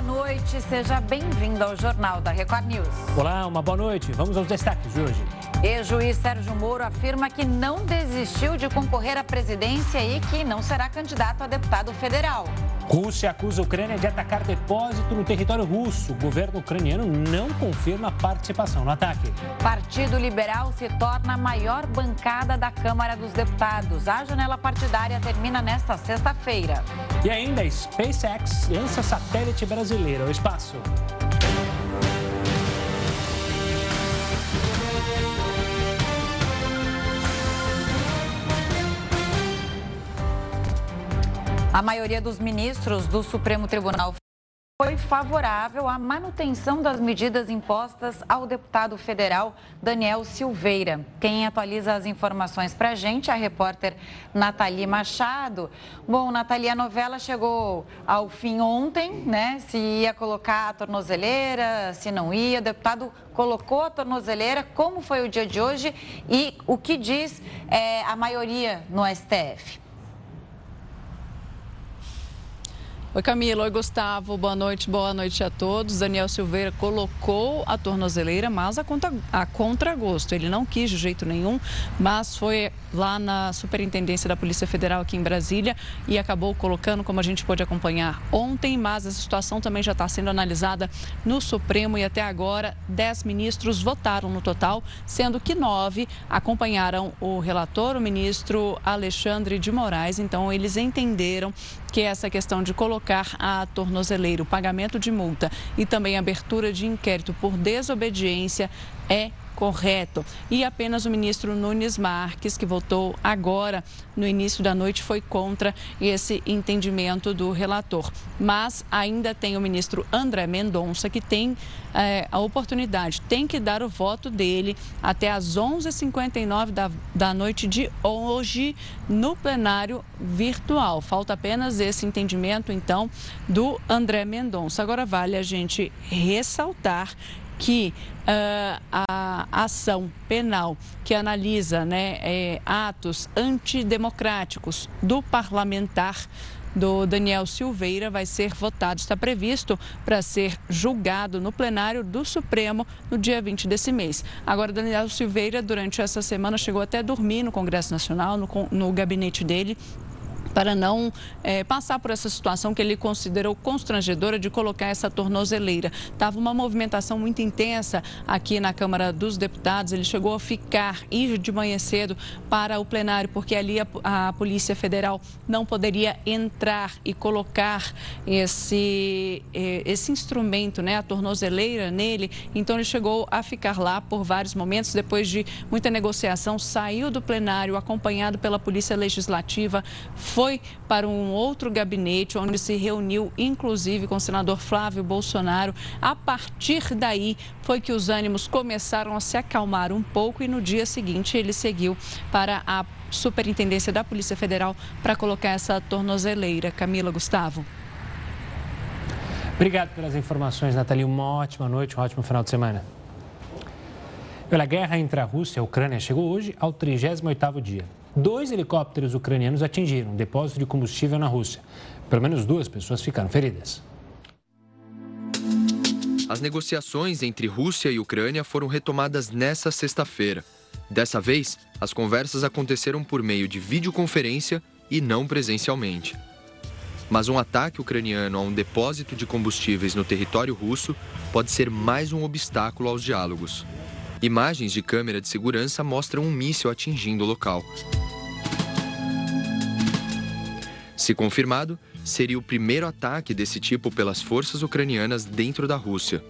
boa noite. Seja bem-vindo ao Jornal da Record News. Olá, uma boa noite. Vamos aos destaques de hoje. Ex-juiz Sérgio Moro afirma que não desistiu de concorrer à presidência e que não será candidato a deputado federal. Rússia acusa a Ucrânia de atacar depósito no território russo. O governo ucraniano não confirma participação no ataque. Partido Liberal se torna a maior bancada da Câmara dos Deputados. A janela partidária termina nesta sexta-feira. E ainda, SpaceX lança satélite brasileiro ao espaço. A maioria dos ministros do Supremo Tribunal foi favorável à manutenção das medidas impostas ao deputado federal Daniel Silveira. Quem atualiza as informações para a gente é a repórter Nathalie Machado. Bom, Nathalie, a novela chegou ao fim ontem, né? Se ia colocar a tornozeleira, se não ia. O deputado colocou a tornozeleira. Como foi o dia de hoje e o que diz é, a maioria no STF? Oi, Camila. Oi, Gustavo. Boa noite, boa noite a todos. Daniel Silveira colocou a tornozeleira, mas a, contra, a contragosto. Ele não quis de jeito nenhum, mas foi lá na Superintendência da Polícia Federal aqui em Brasília e acabou colocando, como a gente pôde acompanhar ontem, mas essa situação também já está sendo analisada no Supremo e até agora dez ministros votaram no total, sendo que nove acompanharam o relator, o ministro Alexandre de Moraes. Então, eles entenderam que essa questão de colocar a tornozeleira, o pagamento de multa e também abertura de inquérito por desobediência é correto. E apenas o ministro Nunes Marques, que votou agora no início da noite, foi contra esse entendimento do relator. Mas ainda tem o ministro André Mendonça, que tem é, a oportunidade, tem que dar o voto dele até às 11h59 da, da noite de hoje no plenário virtual. Falta apenas esse entendimento, então, do André Mendonça. Agora, vale a gente ressaltar que uh, a ação penal que analisa né, é, atos antidemocráticos do parlamentar do Daniel Silveira vai ser votado. Está previsto para ser julgado no plenário do Supremo no dia 20 desse mês. Agora, Daniel Silveira, durante essa semana, chegou até a dormir no Congresso Nacional, no, no gabinete dele, para não é, passar por essa situação que ele considerou constrangedora de colocar essa tornozeleira. Estava uma movimentação muito intensa aqui na Câmara dos Deputados. Ele chegou a ficar, ir de manhã cedo para o plenário, porque ali a, a Polícia Federal não poderia entrar e colocar esse, é, esse instrumento, né, a tornozeleira nele. Então ele chegou a ficar lá por vários momentos. Depois de muita negociação, saiu do plenário acompanhado pela Polícia Legislativa. Foi foi para um outro gabinete, onde se reuniu inclusive com o senador Flávio Bolsonaro. A partir daí foi que os ânimos começaram a se acalmar um pouco e no dia seguinte ele seguiu para a Superintendência da Polícia Federal para colocar essa tornozeleira. Camila Gustavo. Obrigado pelas informações, Nathalie. Uma ótima noite, um ótimo final de semana. Pela guerra entre a Rússia e a Ucrânia chegou hoje ao 38º dia. Dois helicópteros ucranianos atingiram um depósito de combustível na Rússia. Pelo menos duas pessoas ficaram feridas. As negociações entre Rússia e Ucrânia foram retomadas nesta sexta-feira. Dessa vez, as conversas aconteceram por meio de videoconferência e não presencialmente. Mas um ataque ucraniano a um depósito de combustíveis no território russo pode ser mais um obstáculo aos diálogos. Imagens de câmera de segurança mostram um míssil atingindo o local. Se confirmado, seria o primeiro ataque desse tipo pelas forças ucranianas dentro da Rússia.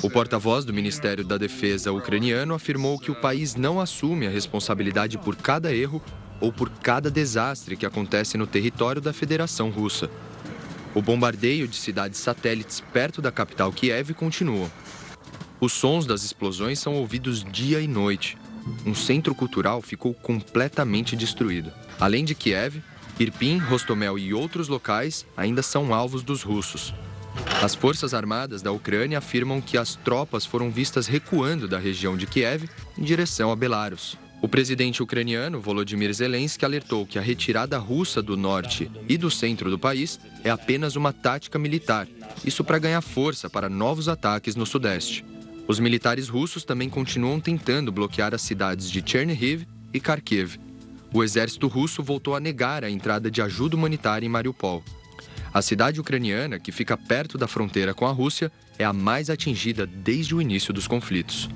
O porta-voz do Ministério da Defesa ucraniano afirmou que o país não assume a responsabilidade por cada erro ou por cada desastre que acontece no território da Federação Russa. O bombardeio de cidades satélites perto da capital Kiev continua. Os sons das explosões são ouvidos dia e noite. Um centro cultural ficou completamente destruído. Além de Kiev, Irpin, Rostomel e outros locais ainda são alvos dos russos. As forças armadas da Ucrânia afirmam que as tropas foram vistas recuando da região de Kiev em direção a Belarus. O presidente ucraniano Volodymyr Zelensky alertou que a retirada russa do norte e do centro do país é apenas uma tática militar, isso para ganhar força para novos ataques no sudeste. Os militares russos também continuam tentando bloquear as cidades de Chernihiv e Kharkiv. O exército russo voltou a negar a entrada de ajuda humanitária em Mariupol. A cidade ucraniana, que fica perto da fronteira com a Rússia, é a mais atingida desde o início dos conflitos.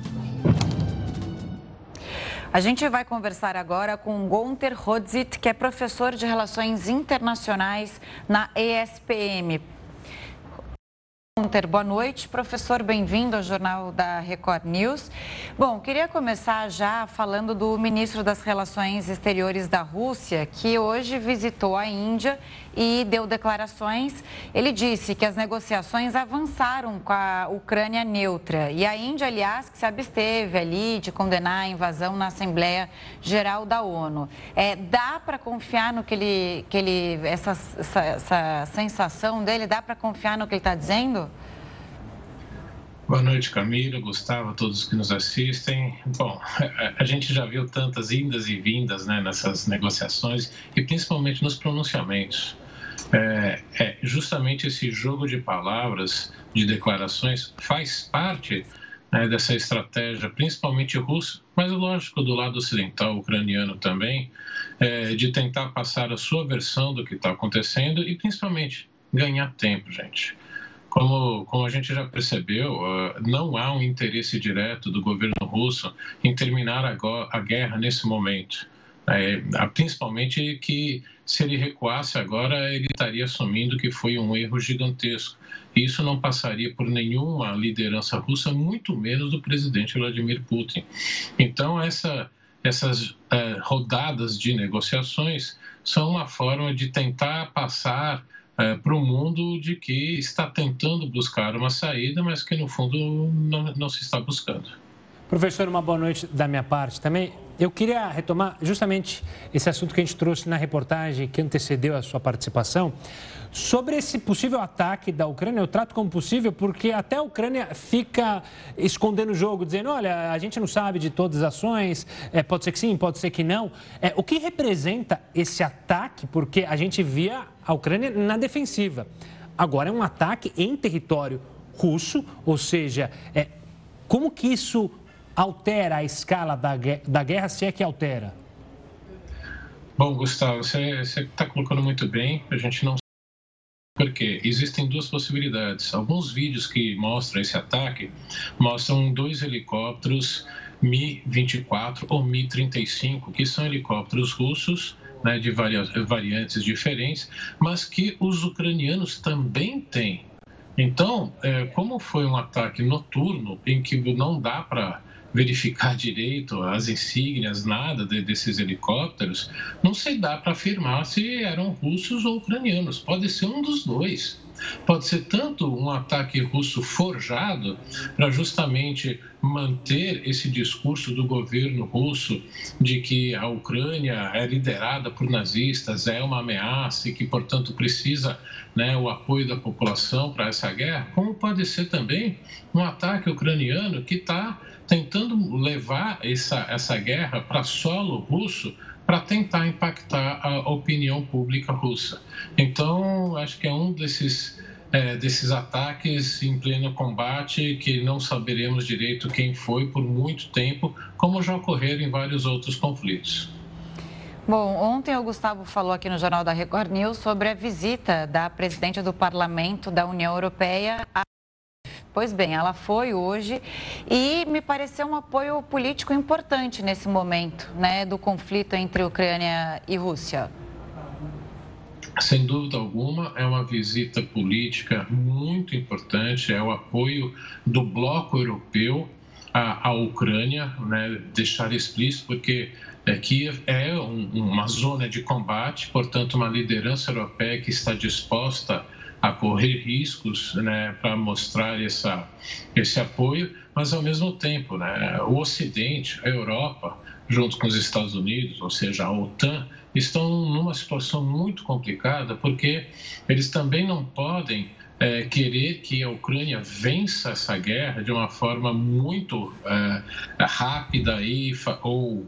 A gente vai conversar agora com Gunter Rodzit, que é professor de Relações Internacionais na ESPM. Gunter, boa noite. Professor, bem-vindo ao Jornal da Record News. Bom, queria começar já falando do ministro das Relações Exteriores da Rússia, que hoje visitou a Índia e deu declarações. Ele disse que as negociações avançaram com a Ucrânia neutra. E a Índia, aliás, que se absteve ali de condenar a invasão na Assembleia Geral da ONU. É, dá para confiar no que ele. Que ele essa, essa, essa sensação dele, dá para confiar no que ele está dizendo? Boa noite, Camila, Gustavo, todos que nos assistem. Bom, a gente já viu tantas indas e vindas né, nessas negociações e principalmente nos pronunciamentos. É, é, justamente esse jogo de palavras, de declarações, faz parte né, dessa estratégia, principalmente russa, mas lógico do lado ocidental, ucraniano também, é, de tentar passar a sua versão do que está acontecendo e principalmente ganhar tempo, gente. Como, como a gente já percebeu, uh, não há um interesse direto do governo russo em terminar a guerra nesse momento. É, principalmente que se ele recuasse agora, ele estaria assumindo que foi um erro gigantesco. E isso não passaria por nenhuma liderança russa, muito menos do presidente Vladimir Putin. Então, essa, essas é, rodadas de negociações são uma forma de tentar passar é, para o mundo de que está tentando buscar uma saída, mas que no fundo não, não se está buscando. Professor, uma boa noite da minha parte também. Eu queria retomar justamente esse assunto que a gente trouxe na reportagem que antecedeu a sua participação, sobre esse possível ataque da Ucrânia. Eu trato como possível porque até a Ucrânia fica escondendo o jogo, dizendo: olha, a gente não sabe de todas as ações, é, pode ser que sim, pode ser que não. É, o que representa esse ataque? Porque a gente via a Ucrânia na defensiva. Agora é um ataque em território russo, ou seja, é, como que isso altera a escala da, da guerra, se é que altera? Bom, Gustavo, você está colocando muito bem. A gente não porque existem duas possibilidades. Alguns vídeos que mostram esse ataque mostram dois helicópteros Mi-24 ou Mi-35, que são helicópteros russos né, de variantes diferentes, mas que os ucranianos também têm. Então, é, como foi um ataque noturno em que não dá para verificar direito as insígnias, nada de, desses helicópteros, não se dá para afirmar se eram russos ou ucranianos. Pode ser um dos dois. Pode ser tanto um ataque russo forjado para justamente manter esse discurso do governo russo de que a Ucrânia é liderada por nazistas, é uma ameaça e que, portanto, precisa né, o apoio da população para essa guerra, como pode ser também um ataque ucraniano que está tentando levar essa, essa guerra para solo russo para tentar impactar a opinião pública russa. Então, acho que é um desses, é, desses ataques em pleno combate que não saberemos direito quem foi por muito tempo, como já ocorreram em vários outros conflitos. Bom, ontem o Gustavo falou aqui no Jornal da Record News sobre a visita da presidente do Parlamento da União Europeia a Pois bem, ela foi hoje e me pareceu um apoio político importante nesse momento, né, do conflito entre Ucrânia e Rússia. Sem dúvida alguma, é uma visita política muito importante, é o apoio do bloco europeu à, à Ucrânia, né, deixar explícito, porque é, Kiev é um, uma zona de combate, portanto, uma liderança europeia que está disposta a correr riscos né, para mostrar essa, esse apoio, mas ao mesmo tempo né, o Ocidente, a Europa, junto com os Estados Unidos, ou seja, a OTAN, estão numa situação muito complicada porque eles também não podem é, querer que a Ucrânia vença essa guerra de uma forma muito é, rápida e, ou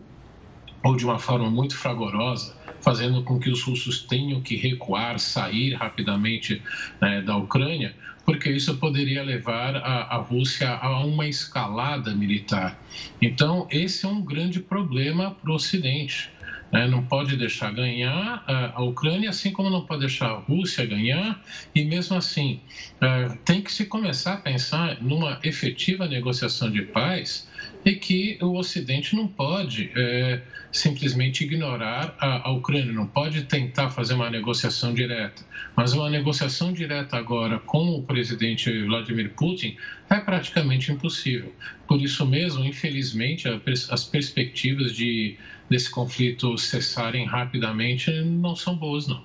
ou de uma forma muito fragorosa, fazendo com que os russos tenham que recuar, sair rapidamente né, da Ucrânia, porque isso poderia levar a, a, Rússia a uma escalada militar. Então, esse é um grande problema para o Ocidente. Né? Não pode deixar ganhar a, Ucrânia, assim como não pode deixar a Rússia ganhar, e mesmo assim, é, tem que se começar a pensar numa efetiva negociação de paz e que o Ocidente não pode é, simplesmente ignorar a, a, Ucrânia, não pode tentar fazer uma negociação direta. Mas uma negociação direta agora com o presidente Vladimir Putin é praticamente impossível. Por isso mesmo, infelizmente, as perspectivas de, desse conflito cessarem rapidamente não são boas, não.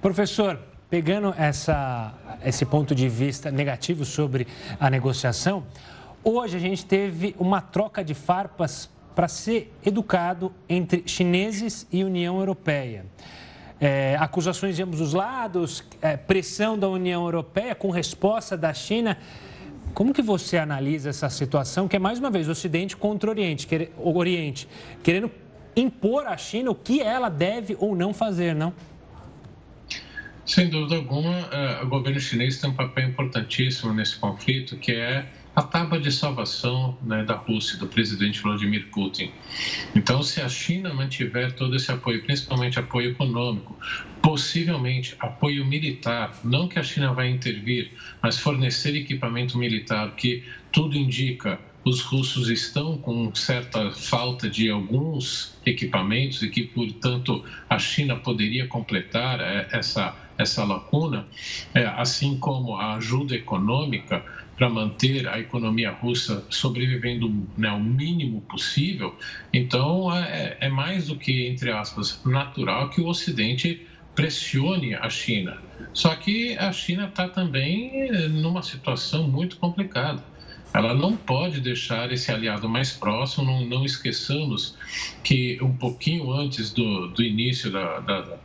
Professor, pegando essa, esse ponto de vista negativo sobre a negociação, Hoje a gente teve uma troca de farpas para ser educado entre chineses e União Europeia. É, acusações de ambos os lados, é, pressão da União Europeia com resposta da China. Como que você analisa essa situação, que é mais uma vez Ocidente contra Oriente, quer, o Oriente querendo impor à China o que ela deve ou não fazer, não? Sem dúvida alguma, é, o governo chinês tem um papel importantíssimo nesse conflito, que é a tábua de salvação né, da Rússia, do presidente Vladimir Putin. Então, se a China mantiver todo esse apoio, principalmente apoio econômico, possivelmente apoio militar, não que a China vai intervir, mas fornecer equipamento militar, que tudo indica os russos estão com certa falta de alguns equipamentos e que, portanto, a China poderia completar é, essa, essa lacuna, é, assim como a ajuda econômica para manter a economia russa sobrevivendo né, o mínimo possível, então é, é mais do que, entre aspas, natural que o Ocidente pressione a China. Só que a China está também numa situação muito complicada. Ela não pode deixar esse aliado mais próximo, não, não esqueçamos que um pouquinho antes do, do início da, da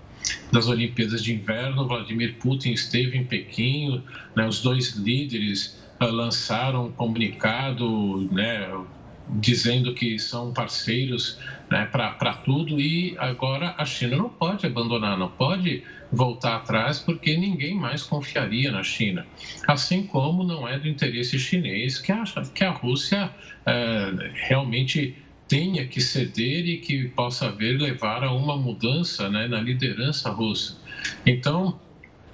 das Olimpíadas de Inverno, Vladimir Putin esteve em Pequim, né, os dois líderes lançaram um comunicado, né, dizendo que são parceiros né, para tudo e agora a China não pode abandonar, não pode voltar atrás porque ninguém mais confiaria na China. Assim como não é do interesse chinês que a, que a Rússia é, realmente tenha que ceder e que possa haver levar a uma mudança né, na liderança russa. Então,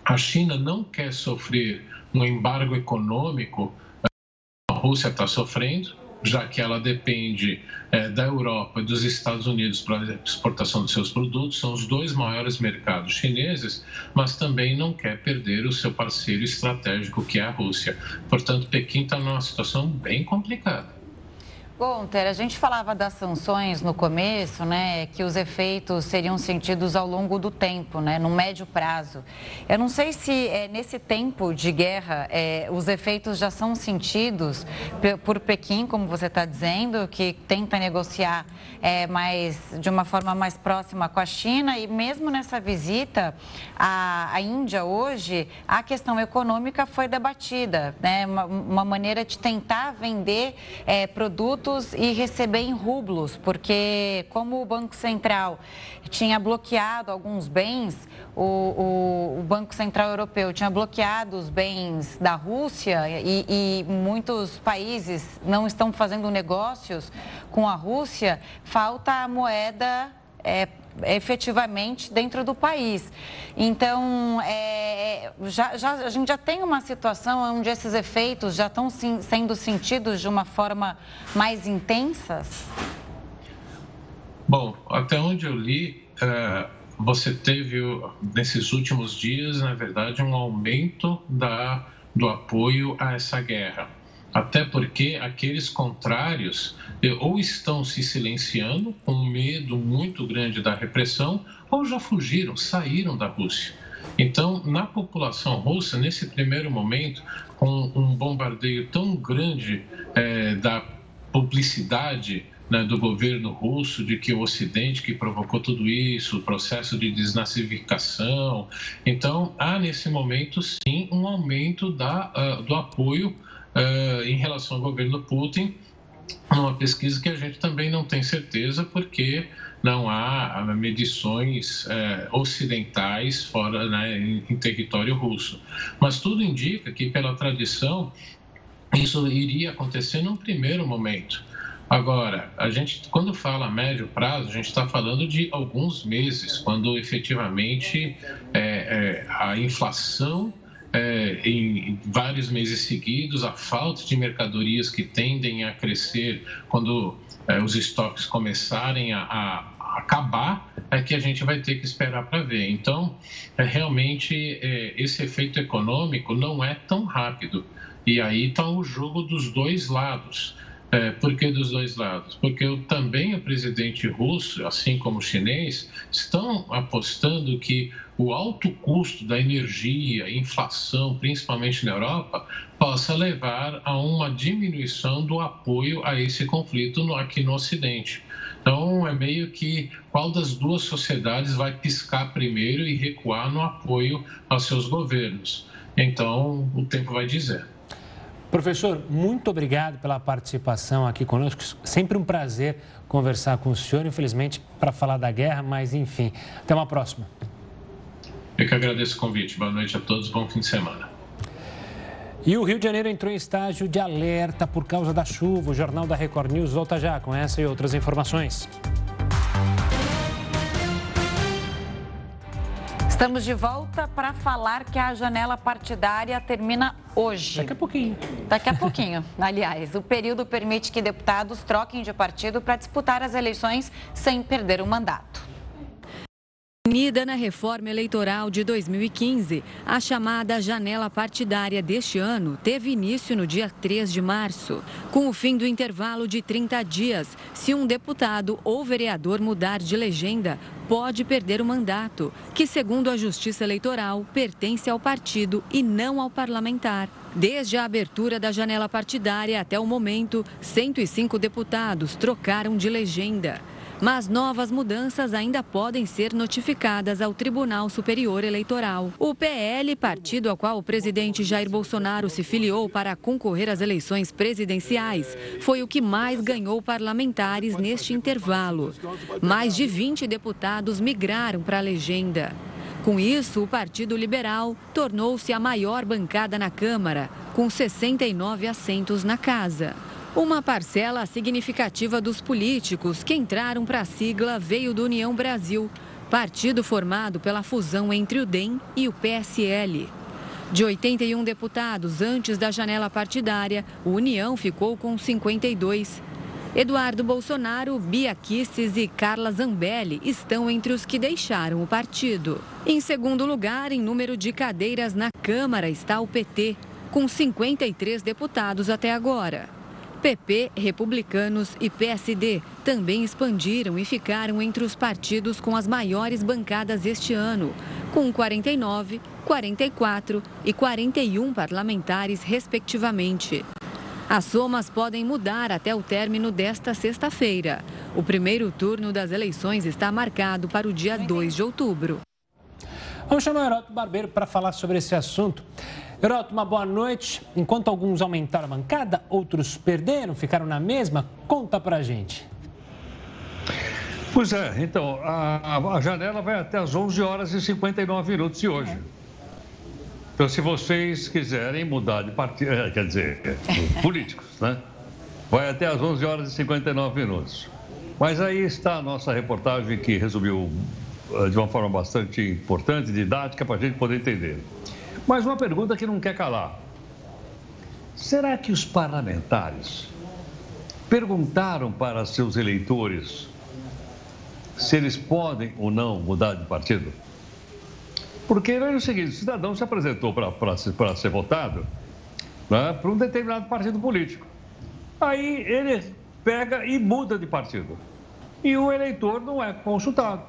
a China não quer sofrer um embargo econômico, a Rússia está sofrendo, já que ela depende é, da Europa e dos Estados Unidos para a exportação de seus produtos, são os dois maiores mercados chineses, mas também não quer perder o seu parceiro estratégico, que é a Rússia. Portanto, Pequim está numa situação bem complicada. Gonter, a gente falava das sanções no começo, né, que os efeitos seriam sentidos ao longo do tempo, né, no médio prazo. Eu não sei se é, nesse tempo de guerra é, os efeitos já são sentidos por Pequim, como você está dizendo, que tenta negociar é, mais, de uma forma mais próxima com a China e mesmo nessa visita à, à Índia hoje, a questão econômica foi debatida, né, uma, uma maneira de tentar vender é, produtos e receber em rublos, porque como o Banco Central tinha bloqueado alguns bens, o, o, o Banco Central Europeu tinha bloqueado os bens da Rússia e, e muitos países não estão fazendo negócios com a Rússia, falta a moeda é, efetivamente dentro do país. Então, é, já, já, a gente já tem uma situação onde esses efeitos já estão sim, sendo sentidos de uma forma mais intensa? Bom, até onde eu li, é, você teve nesses últimos dias, na verdade, um aumento da, do apoio a essa guerra até porque aqueles contrários ou estão se silenciando com medo muito grande da repressão ou já fugiram, saíram da Rússia. Então, na população russa, nesse primeiro momento, com um bombardeio tão grande é, da publicidade né, do governo russo de que o Ocidente que provocou tudo isso, o processo de desnazificação. Então, há nesse momento, sim, um aumento da, uh, do apoio uh, em relação ao governo Putin uma pesquisa que a gente também não tem certeza, porque não há medições é, ocidentais fora né, em, em, território russo. Mas tudo indica que, pela tradição, isso iria acontecer num primeiro momento. Agora, a gente, quando fala médio prazo, a gente está falando de alguns meses, quando efetivamente é, é, a inflação é, em vários meses seguidos, a falta de mercadorias que tendem a crescer quando é, os estoques começarem a, a, acabar, é que a gente vai ter que esperar para ver. Então, é, realmente, é, esse efeito econômico não é tão rápido. E aí está o jogo dos dois lados. É, por que dos dois lados? Porque também o presidente russo, assim como o chinês, estão apostando que o alto custo da energia, inflação, principalmente na Europa, possa levar a uma diminuição do apoio a esse conflito no, aqui no Ocidente. Então, é meio que qual das duas sociedades vai piscar primeiro e recuar no apoio aos seus governos. Então, o tempo vai dizer. Professor, muito obrigado pela participação aqui conosco. Sempre um prazer conversar com o senhor, infelizmente, para falar da guerra, mas enfim. Até uma próxima. Eu que agradeço o convite. Boa noite a todos, bom fim de semana. E o Rio de Janeiro entrou em estágio de alerta por causa da chuva. O Jornal da Record News volta já com essa e outras informações. Estamos de volta para falar que a janela partidária termina hoje. Daqui a pouquinho. Daqui a pouquinho. Aliás, o período permite que deputados troquem de partido para disputar as eleições sem perder o mandato. Unida na reforma eleitoral de 2015, a chamada janela partidária deste ano teve início no dia 3 de março. Com o fim do intervalo de 30 dias, se um deputado ou vereador mudar de legenda, pode perder o mandato, que, segundo a Justiça Eleitoral, pertence ao partido e não ao parlamentar. Desde a abertura da janela partidária até o momento, 105 deputados trocaram de legenda mas novas mudanças ainda podem ser notificadas ao Tribunal Superior Eleitoral. O PL, partido ao qual o presidente Jair Bolsonaro se filiou para concorrer às eleições presidenciais, foi o que mais ganhou parlamentares neste intervalo. Mais de 20 deputados migraram para a legenda. Com isso, o Partido Liberal tornou-se a maior bancada na Câmara, com 69 assentos na casa. Uma parcela significativa dos políticos que entraram para a sigla veio do União Brasil, partido formado pela fusão entre o DEM e o PSL. De 81 deputados antes da janela partidária, o União ficou com 52. Eduardo Bolsonaro, Bia Kicis e Carla Zambelli estão entre os que deixaram o partido. Em segundo lugar, em número de cadeiras na Câmara, está o PT, com 53 deputados até agora. PP, republicanos e PSD também expandiram e ficaram entre os partidos com as maiores bancadas este ano, com 49, 44 e 41 parlamentares, respectivamente. As somas podem mudar até o término desta sexta-feira. O primeiro turno das eleições está marcado para o dia 2 de outubro. Vamos chamar o Heroto Barbeiro para falar sobre esse assunto. Heroto, uma boa noite. Enquanto alguns aumentaram a bancada, outros perderam, ficaram na mesma. Conta pra gente. Pois é, então, a, a janela vai até as 11 horas e 59 minutos de hoje. Então, se vocês quiserem mudar de partido, é, quer dizer, políticos, né? Vai até as 11 horas e 59 minutos. Mas aí está a nossa reportagem que resumiu de uma forma bastante importante, didática, para a gente poder entender. Mas uma pergunta que não quer calar: será que os parlamentares perguntaram para seus eleitores se eles podem ou não mudar de partido? Porque é o seguinte: o cidadão se apresentou para ser votado né, para um determinado partido político. Aí ele pega e muda de partido. E o eleitor não é consultado.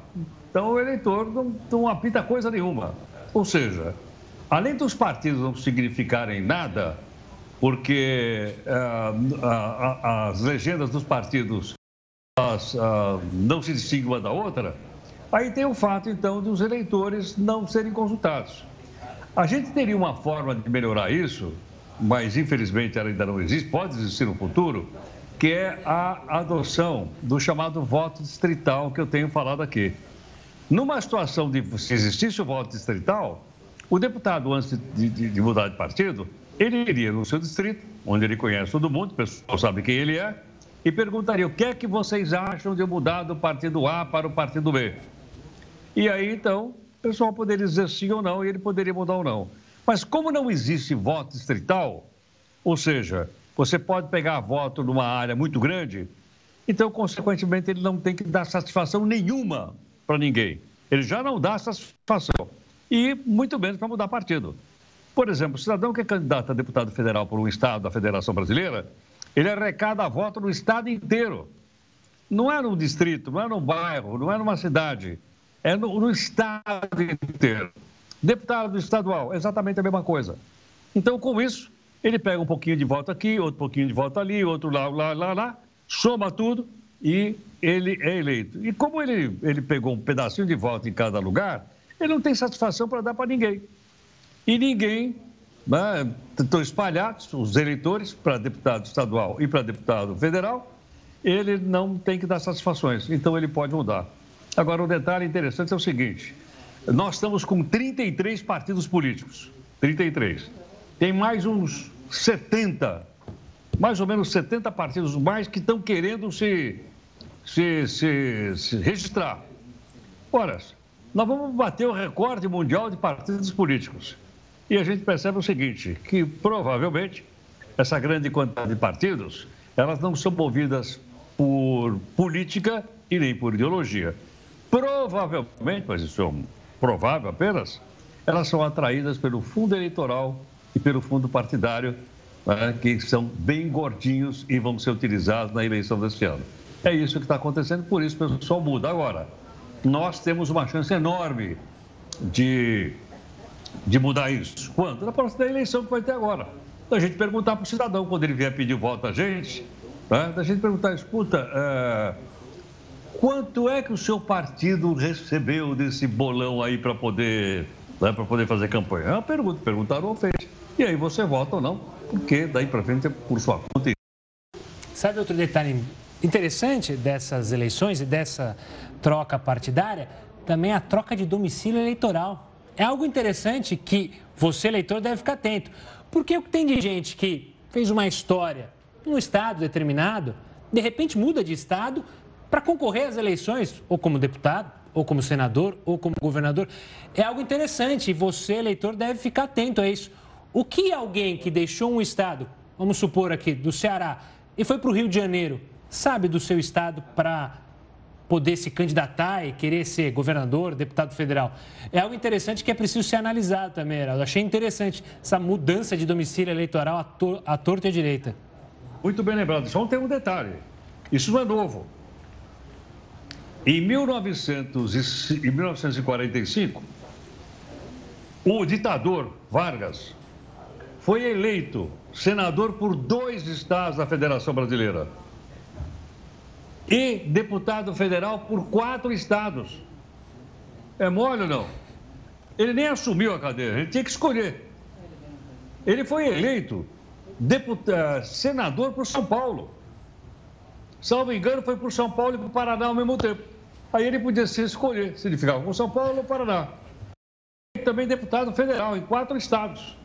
Então o eleitor não, não apita coisa nenhuma. Ou seja, além dos partidos não significarem nada, porque uh, as legendas dos partidos as, uh, não se distinguem uma da outra, aí tem o fato, então, dos eleitores não serem consultados. A gente teria uma forma de melhorar isso, mas infelizmente ela ainda não existe, pode existir no futuro, que é a adoção do chamado voto distrital que eu tenho falado aqui. Numa situação de se existisse o voto distrital, o deputado, antes de, de, de mudar de partido, ele iria no seu distrito, onde ele conhece todo mundo, o pessoal sabe quem ele é, e perguntaria o que é que vocês acham de mudar do partido A para o partido B. E aí, então, o pessoal poderia dizer sim ou não e ele poderia mudar ou não. Mas como não existe voto distrital, ou seja, você pode pegar voto numa área muito grande, então, consequentemente, ele não tem que dar satisfação nenhuma para ninguém. Ele já não dá satisfação. E muito menos para mudar partido. Por exemplo, o cidadão que é candidato a deputado federal por um estado da Federação Brasileira, ele arrecada voto no estado inteiro. Não é num distrito, não é num bairro, não é numa cidade. É no, no estado inteiro. Deputado estadual, exatamente a mesma coisa. Então, com isso, ele pega um pouquinho de voto aqui, outro pouquinho de voto ali, outro lá, lá, lá, lá, soma tudo e ele é eleito. E como ele, ele pegou um pedacinho de voto em cada lugar, ele não tem satisfação para dar para ninguém e ninguém né, estão espalhados, os eleitores, para deputado estadual e para deputado federal, ele não tem que dar satisfações, então ele pode mudar. Agora, um detalhe interessante é o seguinte: nós estamos com 33 partidos políticos, 33. Tem mais uns 70, mais ou menos 70 partidos mais que estão querendo se, se, se, se registrar. Ora, nós vamos bater o recorde mundial de partidos políticos. E a gente percebe o seguinte, que provavelmente essa grande quantidade de partidos, elas não são movidas por política e nem por ideologia. Provavelmente, mas isso é um provável apenas, elas são atraídas pelo fundo eleitoral e pelo fundo partidário, né, que são bem gordinhos e vão ser utilizados na eleição deste ano. É isso que está acontecendo, por isso o pessoal muda. Agora, nós temos uma chance enorme de de mudar isso? Quando? Na próxima eleição que vai ter agora. Da gente perguntar para o cidadão, quando ele vier pedir voto a gente, né? da gente perguntar, escuta, é... quanto é que o seu partido recebeu desse bolão aí para poder, né, para poder fazer campanha? É uma pergunta, perguntaram ou fez. E aí você vota ou não, porque daí para frente é por sua conta. Sabe outro detalhe interessante dessas eleições e dessa troca partidária? Também a troca de domicílio eleitoral é algo interessante que você, leitor, deve ficar atento. Porque o que tem de gente que fez uma história num estado determinado, de repente muda de estado para concorrer às eleições, ou como deputado, ou como senador, ou como governador. É algo interessante e você, eleitor, deve ficar atento a isso. O que alguém que deixou um estado, vamos supor aqui, do Ceará, e foi para o Rio de Janeiro, sabe do seu estado para poder se candidatar e querer ser governador, deputado federal. É algo interessante que é preciso ser analisado também, Heraldo. Achei interessante essa mudança de domicílio eleitoral à, tor à torta e à direita. Muito bem lembrado. Só tem um detalhe. Isso não é novo. Em, 1900, em 1945, o ditador Vargas foi eleito senador por dois estados da Federação Brasileira e deputado federal por quatro estados. É mole ou não? Ele nem assumiu a cadeira, ele tinha que escolher. Ele foi eleito deputado, senador por São Paulo. Salvo engano, foi por São Paulo e por Paraná ao mesmo tempo. Aí ele podia se escolher se ele ficava com São Paulo ou Paraná. E também deputado federal em quatro estados.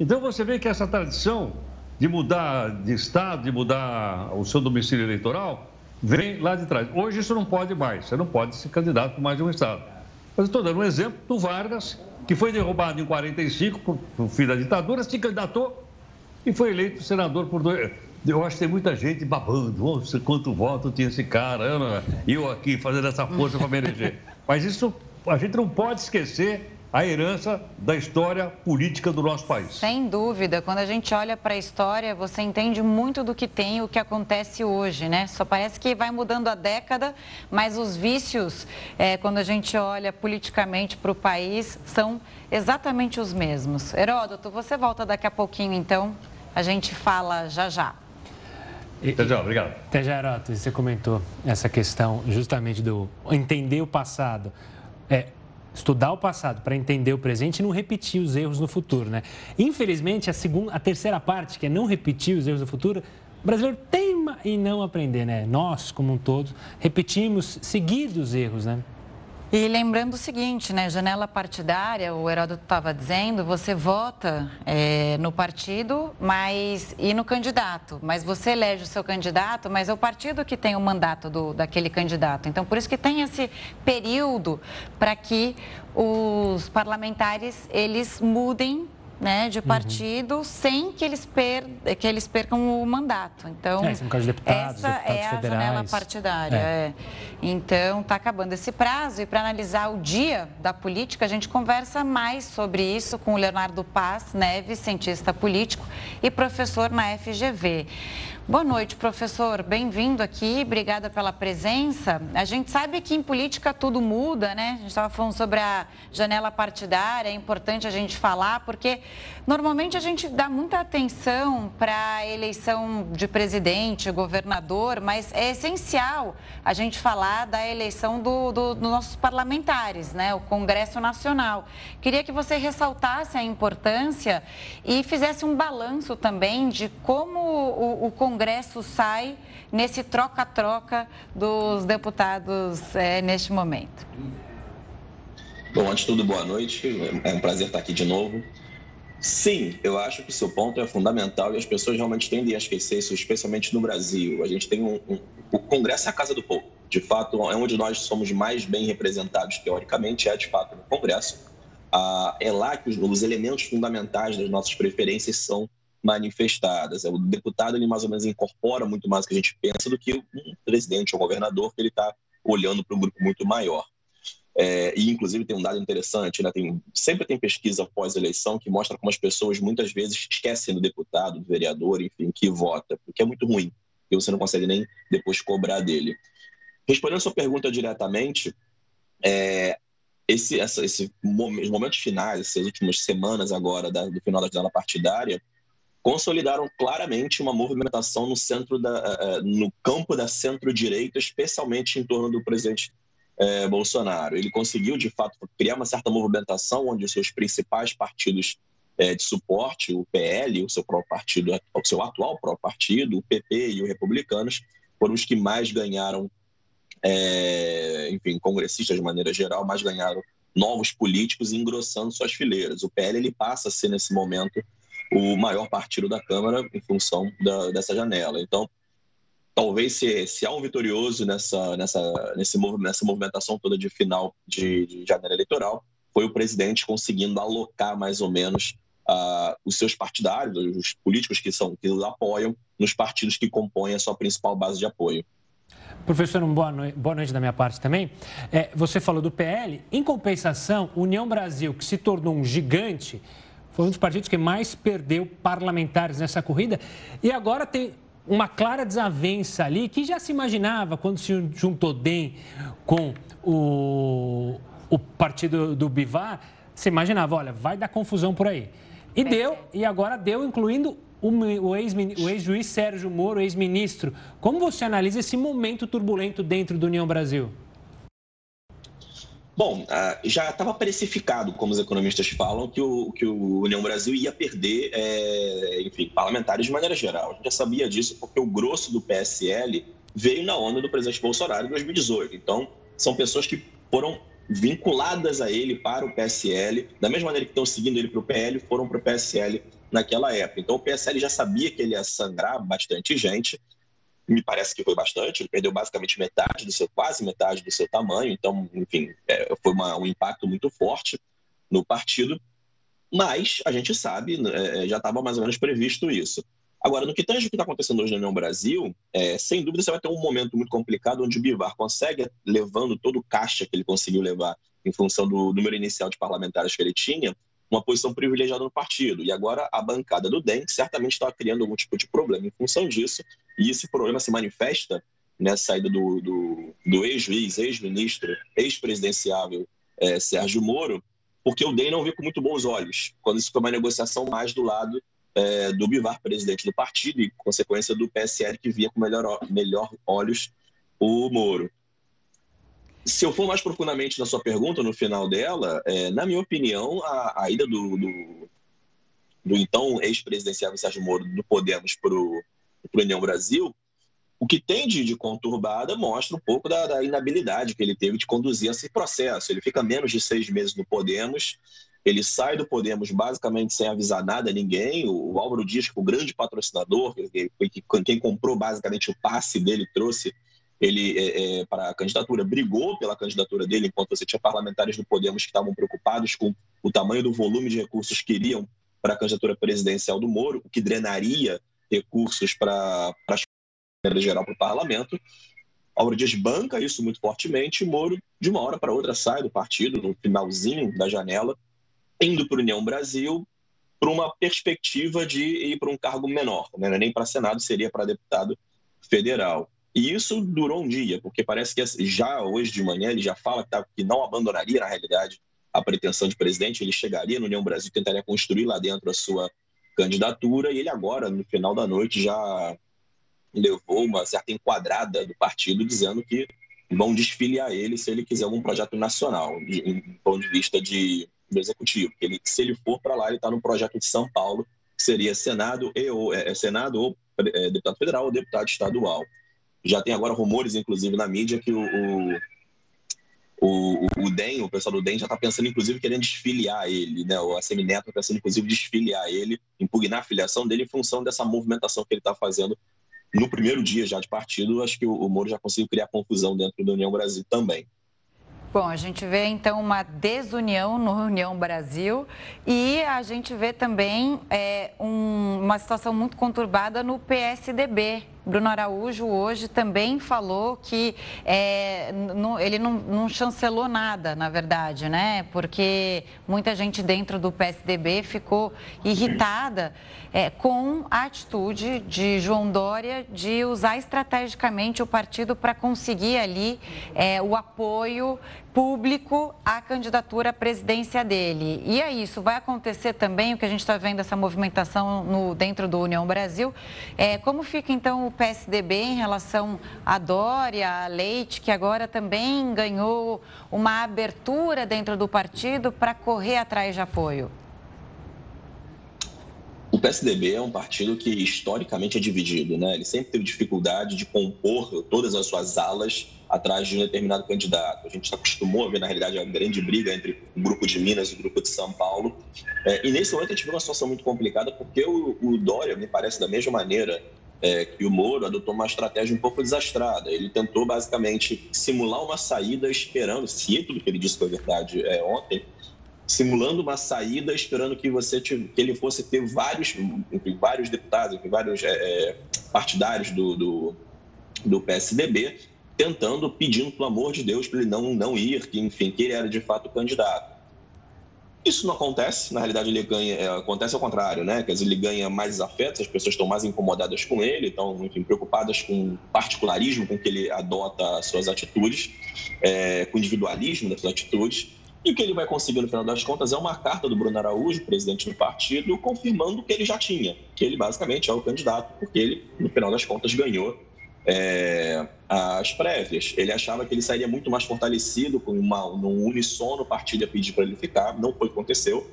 Então você vê que essa tradição de mudar de estado, de mudar o seu domicílio eleitoral, vem lá de trás. Hoje isso não pode mais, você não pode ser candidato por mais de um estado. Mas estou dando um exemplo do Vargas, que foi derrubado em 45 por, por fim da ditadura, se candidatou e foi eleito senador por dois. Eu acho que tem muita gente babando, oh, quanto voto tinha esse cara, eu, eu aqui fazendo essa força para me eleger. Mas isso a gente não pode esquecer a herança da história política do nosso país. Sem dúvida. Quando a gente olha para a história, você entende muito do que tem o que acontece hoje, né? Só parece que vai mudando a década, mas os vícios, é, quando a gente olha politicamente para o país, são exatamente os mesmos. Heródoto, você volta daqui a pouquinho, então. A gente fala já já. Até já, obrigado. Até já, Heródoto. Você comentou essa questão justamente do entender o passado. É, estudar o passado para entender o presente e não repetir os erros no futuro, né? Infelizmente, a segunda, a terceira parte, que é não repetir os erros do futuro, o brasileiro tem e não aprender, né? Nós, como um todo, repetimos seguidos erros, né? E lembrando o seguinte, né? Janela partidária, o Heródoto estava dizendo, você vota é, no partido mas, e no candidato. Mas você elege o seu candidato, mas é o partido que tem o mandato do, daquele candidato. Então, por isso que tem esse período para que os parlamentares eles mudem né, de uhum. partido uhum. sem que eles, per, que eles percam o mandato. Então, é, são de deputados, essa deputados é a federais. janela partidária. É. É. Então, está acabando esse prazo e para analisar o dia da política, a gente conversa mais sobre isso com o Leonardo Paz Neves, cientista político e professor na FGV. Boa noite, professor. Bem-vindo aqui, obrigada pela presença. A gente sabe que em política tudo muda, né? A gente estava falando sobre a janela partidária, é importante a gente falar, porque normalmente a gente dá muita atenção para a eleição de presidente, governador, mas é essencial a gente falar da eleição do, do, dos nossos parlamentares, né? O Congresso Nacional. Queria que você ressaltasse a importância e fizesse um balanço também de como o, o Congresso sai nesse troca-troca dos deputados é, neste momento? Bom, antes de tudo, boa noite. É um prazer estar aqui de novo. Sim, eu acho que o seu ponto é fundamental e as pessoas realmente tendem a esquecer isso, especialmente no Brasil. A gente tem um, um o Congresso é a casa do povo. De fato, é onde nós somos mais bem representados teoricamente, é de fato no Congresso. Ah, é lá que os, os elementos fundamentais das nossas preferências são manifestadas. O deputado ele mais ou menos incorpora muito mais do que a gente pensa do que um presidente ou um governador que ele está olhando para um grupo muito maior. É, e inclusive tem um dado interessante, né? tem, sempre tem pesquisa pós-eleição que mostra como as pessoas muitas vezes esquecem do deputado, do vereador, enfim, que vota, porque é muito ruim, e você não consegue nem depois cobrar dele. Respondendo a sua pergunta diretamente, é, esse, essa, esse, os momentos finais, essas últimas semanas agora da, do final da janela partidária, consolidaram claramente uma movimentação no centro da, eh, eh, no campo da centro-direita, especialmente em torno do presidente é, Bolsonaro. Ele conseguiu, de fato, criar uma certa movimentação onde os seus principais partidos é, de suporte, o PL, o seu próprio partido, o seu atual próprio partido, o PP e os Republicanos, foram os que mais ganharam, é, enfim, congressistas de maneira geral, mais ganharam novos políticos engrossando suas fileiras. O PL ele passa a ser nesse momento o maior partido da Câmara em função da, dessa janela. Então, talvez se, se há um vitorioso nessa, nessa, nesse, nessa movimentação toda de final de, de janela eleitoral, foi o presidente conseguindo alocar mais ou menos uh, os seus partidários, os políticos que são que o apoiam, nos partidos que compõem a sua principal base de apoio. Professor, uma boa noite, boa noite da minha parte também. É, você falou do PL. Em compensação, União Brasil, que se tornou um gigante, foi um dos partidos que mais perdeu parlamentares nessa corrida. E agora tem uma clara desavença ali que já se imaginava quando se juntou DEM com o, o partido do Bivar. Você imaginava, olha, vai dar confusão por aí. E deu, e agora deu, incluindo o ex-juiz ex Sérgio Moro, ex-ministro. Como você analisa esse momento turbulento dentro do União Brasil? Bom, ah, já estava precificado, como os economistas falam, que o, que o União Brasil ia perder, é, enfim, parlamentares de maneira geral. A gente já sabia disso porque o grosso do PSL veio na onda do presidente Bolsonaro em 2018. Então, são pessoas que foram vinculadas a ele para o PSL, da mesma maneira que estão seguindo ele para o PL, foram para o PSL naquela época. Então, o PSL já sabia que ele ia sangrar bastante gente me parece que foi bastante, ele perdeu basicamente metade do seu, quase metade do seu tamanho, então, enfim, é, foi uma, um impacto muito forte no partido, mas a gente sabe, é, já estava mais ou menos previsto isso. Agora, no que tange o que está acontecendo hoje na União Brasil, é, sem dúvida você vai ter um momento muito complicado onde o Bivar consegue, levando todo o caixa que ele conseguiu levar em função do número inicial de parlamentares que ele tinha, uma posição privilegiada no partido. E agora a bancada do DEM certamente está criando algum tipo de problema em função disso, e esse problema se manifesta nessa saída do, do, do ex-juiz, ex-ministro, ex-presidenciável é, Sérgio Moro, porque o DEM não vê com muito bons olhos, quando isso foi uma negociação mais do lado é, do Bivar, presidente do partido, e consequência do PSL, que via com melhor, melhor olhos o Moro se eu for mais profundamente na sua pergunta, no final dela, é, na minha opinião, a, a ida do, do, do então ex-presidenciável Sérgio Moro do Podemos para o União Brasil O que tem de, de conturbada mostra um pouco da, da, inabilidade que ele teve de conduzir esse processo. Ele fica menos de seis meses no Podemos, ele sai do Podemos basicamente sem avisar nada a ninguém. O, o Álvaro Dias, é o grande patrocinador, que, que, quem comprou basicamente o passe dele, trouxe ele é, é, para a candidatura, brigou pela candidatura dele, enquanto você tinha parlamentares do Podemos que estavam preocupados com o tamanho do volume de recursos que iriam para a candidatura presidencial do Moro, o que drenaria recursos para a geral para o parlamento. Álvaro Dias banca isso muito fortemente e Moro, de uma hora para outra, sai do partido, no finalzinho da janela, indo para a União Brasil para uma perspectiva de ir para um cargo menor, né? É nem para Senado, seria para deputado federal. E isso durou um dia, porque parece que já hoje de manhã ele já fala que, tá, que não abandonaria, na realidade, a pretensão de presidente, ele chegaria no União Brasil, tentaria construir lá dentro a sua candidatura, e ele agora, no final da noite, já levou uma certa enquadrada do partido, dizendo que vão desfiliar ele se ele quiser algum projeto nacional, do ponto de vista de, do executivo. Ele, se ele for para lá, ele está no projeto de São Paulo, que seria Senado, e, ou, é, é, Senado ou é, deputado federal ou deputado estadual. Já tem agora rumores, inclusive, na mídia, que o, o o, o DEM, o pessoal do DEM já está pensando, inclusive, querendo desfiliar ele, né? O Semineto está pensando, inclusive, desfiliar ele, impugnar a filiação dele em função dessa movimentação que ele está fazendo no primeiro dia já de partido. Acho que o, o Moro já conseguiu criar confusão dentro da União Brasil também. Bom, a gente vê então uma desunião no União Brasil e a gente vê também é, um, uma situação muito conturbada no PSDB. Bruno Araújo hoje também falou que é, ele não, não, chancelou nada, na verdade, né? Porque muita gente dentro do PSDB ficou irritada é, com a atitude de João Dória de usar estrategicamente o partido para conseguir ali é, o apoio público à candidatura à presidência dele. E é isso, vai acontecer também o que a gente está vendo essa movimentação no, dentro do União Brasil. É, como fica então o PSDB em relação a Dória, a Leite, que agora também ganhou uma abertura dentro do partido para correr atrás de apoio? PSDB é um partido que historicamente é dividido, né? Ele sempre teve dificuldade de compor todas as suas alas atrás de um determinado candidato. A gente se acostumou a ver, na realidade, a grande briga entre o grupo de Minas e o grupo de São Paulo. É, e nesse momento a gente uma situação muito complicada, porque o, o Dória, me parece, da mesma maneira é, que o Moro adotou uma estratégia um pouco desastrada. Ele tentou, basicamente, simular uma saída esperando, se tudo que ele disse foi verdade é, ontem, simulando uma saída, esperando que você que ele fosse ter vários, vários deputados, vários é, é, partidários do, do, do, PSDB, tentando, pedindo, pelo amor de Deus, para ele não, não ir, que, enfim, que ele era de fato candidato. Isso não acontece, na realidade ele ganha, é, acontece ao contrário, né? Quer dizer, ele ganha mais afetos, as pessoas estão mais incomodadas com ele, estão, enfim, preocupadas com o particularismo com que ele adota as suas atitudes, é, com o individualismo das suas atitudes. E o que ele vai conseguir no final das contas é uma carta do Bruno Araújo, presidente do partido, confirmando o que ele já tinha, que ele basicamente é o candidato, porque ele, no final das contas, ganhou é, as prévias. Ele achava que ele sairia muito mais fortalecido com uma, num unissono partido ia pedir para ele ficar, não foi o que aconteceu.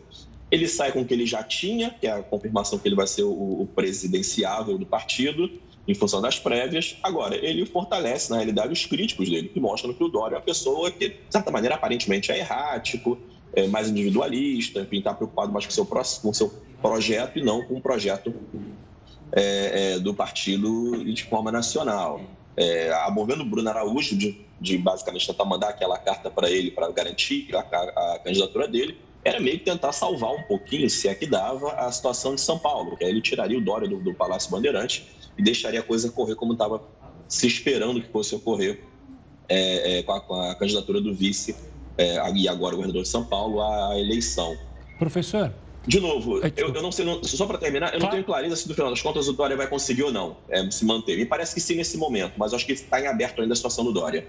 Ele sai com o que ele já tinha, que é a confirmação que ele vai ser o, o presidenciável do partido, em função das prévias. Agora, ele fortalece, na realidade, os críticos dele, que mostram que o Dória é uma pessoa que, de certa maneira, aparentemente é errático, é mais individualista, enfim, está preocupado mais com seu, com seu projeto e não com o projeto é, é, do partido de forma nacional. É, a movendo o Bruno Araújo de, de, basicamente tentar mandar aquela carta para ele para garantir a, a, a, candidatura dele, era meio que tentar salvar um pouquinho, se é que dava, a situação de São Paulo, que aí ele tiraria o Dória do, do Palácio Bandeirante e deixaria a coisa correr como estava se esperando que fosse ocorrer é, é, com, a, com, a, candidatura do vice é, e agora o governador de São Paulo à, eleição. Professor? De novo, eu, eu não sei, não, só para terminar, eu não tenho clareza se no final das contas o Dória vai conseguir ou não é, se manter. Me parece que sim nesse momento, mas acho que está em aberto ainda a situação do Dória.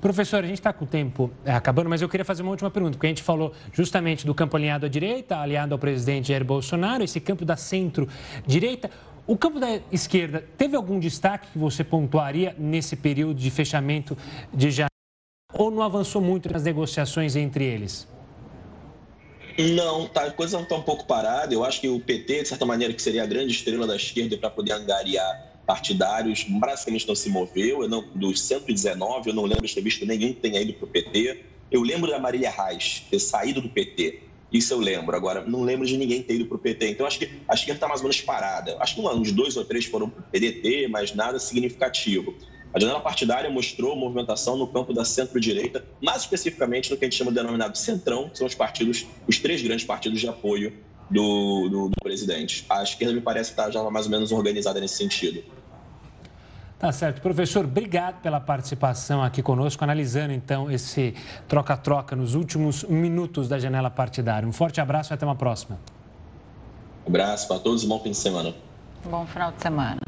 Professor, a gente está com o tempo é, acabando, mas eu queria fazer uma última pergunta, porque a gente falou justamente do campo alinhado à direita, alinhado ao presidente Jair Bolsonaro, esse campo da centro-direita. O campo da esquerda teve algum destaque que você pontuaria nesse período de fechamento de janeiro? Ou não avançou muito nas negociações entre eles? Não, tá, a coisa está um pouco parada. Eu acho que o PT, de certa maneira, que seria a grande estrela da esquerda para poder angariar partidários, basicamente não se moveu. Eu não, dos 119, eu não lembro de ter visto nenhum que tenha ido para o PT. Eu lembro da Marília Reis ter saído do PT. Isso eu lembro. Agora, não lembro de ninguém ter ido para o PT. Então, acho que a esquerda está mais ou menos parada. Acho que uns dois ou três foram para o PDT, mas nada significativo. A janela partidária mostrou movimentação no campo da centro-direita, mais especificamente no que a gente chama de denominado centrão, que são os partidos, os três grandes partidos de apoio do, do, do presidente. A esquerda me parece estar já mais ou menos organizada nesse sentido. Tá certo. Professor, obrigado pela participação aqui conosco, analisando então esse troca-troca nos últimos minutos da janela partidária. Um forte abraço e até uma próxima. Um abraço para todos e bom fim de semana. Bom final de semana.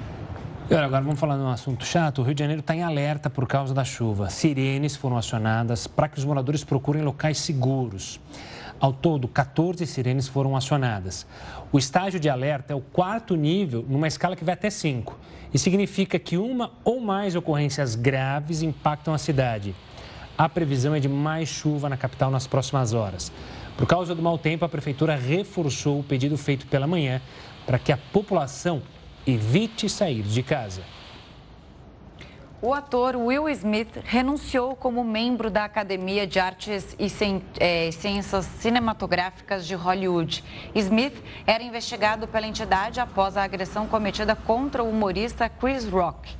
E olha, agora vamos falar de um assunto chato. O Rio de Janeiro está em alerta por causa da chuva. Sirenes foram acionadas para que os moradores procurem locais seguros. Ao todo, 14 sirenes foram acionadas. O estágio de alerta é o quarto nível numa escala que vai até 5 e significa que uma ou mais ocorrências graves impactam a cidade. A previsão é de mais chuva na capital nas próximas horas. Por causa do mau tempo, a prefeitura reforçou o pedido feito pela manhã para que a população evite sair de casa. O ator Will Smith renunciou como membro da Academia de Artes e é, Ciências Cinematográficas de Hollywood. Smith era investigado pela entidade após a agressão cometida contra o humorista Chris Rock.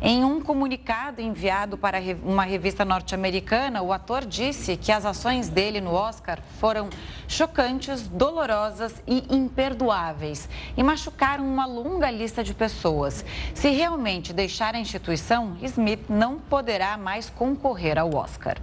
Em um comunicado enviado para uma revista norte-americana, o ator disse que as ações dele no Oscar foram chocantes, dolorosas e imperdoáveis e machucaram uma longa lista de pessoas. Se realmente deixar a instituição, Smith não poderá mais concorrer ao Oscar.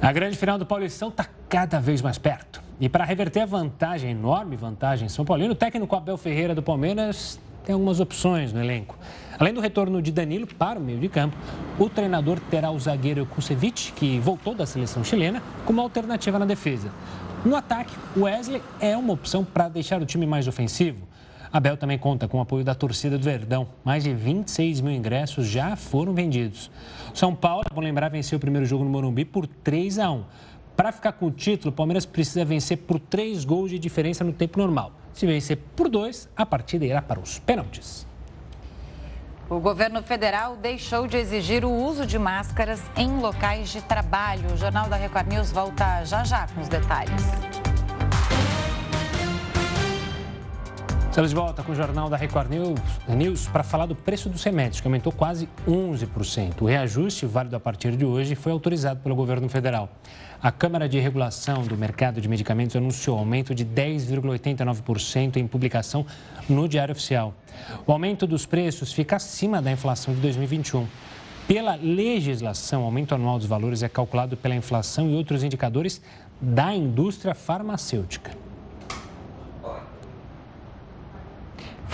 A grande final do Paulistão está cada vez mais perto. E para reverter a vantagem, enorme vantagem São Paulino, o técnico Abel Ferreira do Palmeiras tem algumas opções no elenco. Além do retorno de Danilo para o meio de campo, o treinador terá o zagueiro Kusevich, que voltou da seleção chilena, como alternativa na defesa. No ataque, Wesley é uma opção para deixar o time mais ofensivo. Abel também conta com o apoio da torcida do Verdão. Mais de 26 mil ingressos já foram vendidos. São Paulo, é bom lembrar, venceu o primeiro jogo no Morumbi por 3 a 1. Para ficar com o título, o Palmeiras precisa vencer por 3 gols de diferença no tempo normal. Se vencer por 2, a partida irá para os pênaltis. O governo federal deixou de exigir o uso de máscaras em locais de trabalho. O Jornal da Record News volta já já com os detalhes. Estamos de volta com o Jornal da Record News, News para falar do preço dos remédios, que aumentou quase 11%. O reajuste, válido a partir de hoje, foi autorizado pelo governo federal. A Câmara de Regulação do Mercado de Medicamentos anunciou aumento de 10,89% em publicação no Diário Oficial. O aumento dos preços fica acima da inflação de 2021. Pela legislação, o aumento anual dos valores é calculado pela inflação e outros indicadores da indústria farmacêutica.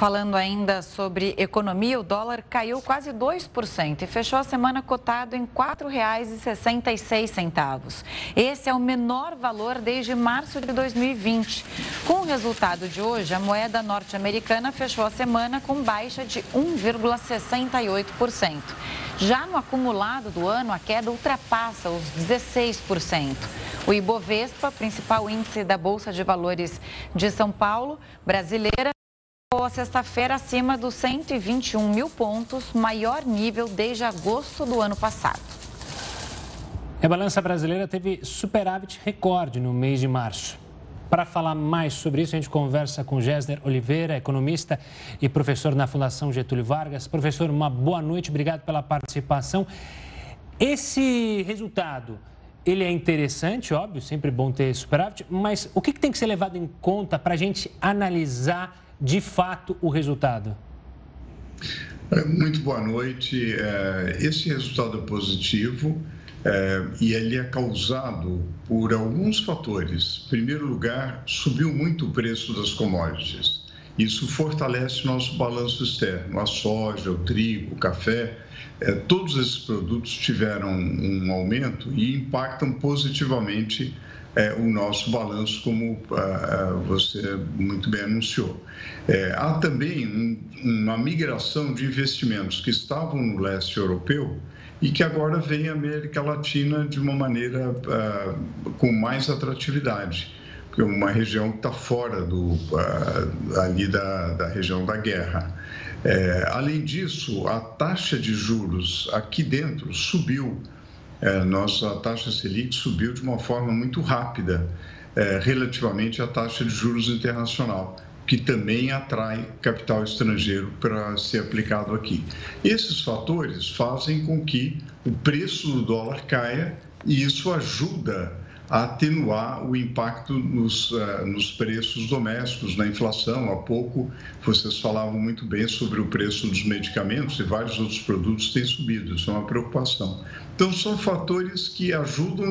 Falando ainda sobre economia, o dólar caiu quase 2% e fechou a semana cotado em R$ 4,66. Esse é o menor valor desde março de 2020. Com o resultado de hoje, a moeda norte-americana fechou a semana com baixa de 1,68%. Já no acumulado do ano, a queda ultrapassa os 16%. O Ibovespa, principal índice da Bolsa de Valores de São Paulo, brasileira, sexta-feira acima dos 121 mil pontos, maior nível desde agosto do ano passado. A balança brasileira teve superávit recorde no mês de março. Para falar mais sobre isso, a gente conversa com Gésner Oliveira, economista e professor na Fundação Getúlio Vargas. Professor, uma boa noite, obrigado pela participação. Esse resultado, ele é interessante, óbvio, sempre bom ter superávit, mas o que, que tem que ser levado em conta para a gente analisar de fato o resultado? É, muito boa noite. É, esse resultado é positivo é, e ele é causado por alguns fatores. Em primeiro lugar, subiu muito o preço das commodities. Isso fortalece nosso balanço externo. A soja, o trigo, o café, todos esses produtos tiveram um aumento e impactam positivamente é, o nosso balanço, como ah, ah, você muito bem anunciou. É, há também um, uma migração de investimentos que estavam no leste europeu e que agora vem à América Latina de uma maneira ah, com mais atratividade. uma região que está fora do, ali da, da região da guerra. É, além disso, a taxa de juros aqui dentro subiu. É, nossa taxa Selic subiu de uma forma muito rápida é, relativamente à taxa de juros internacional, que também atrai capital estrangeiro para ser aplicado aqui. Esses fatores fazem com que o preço do dólar caia e isso ajuda atenuar o impacto nos, uh, nos preços domésticos, na inflação. Há pouco vocês falavam muito bem sobre o preço dos medicamentos e vários outros produtos têm subido, isso é uma preocupação. Então, são fatores que ajudam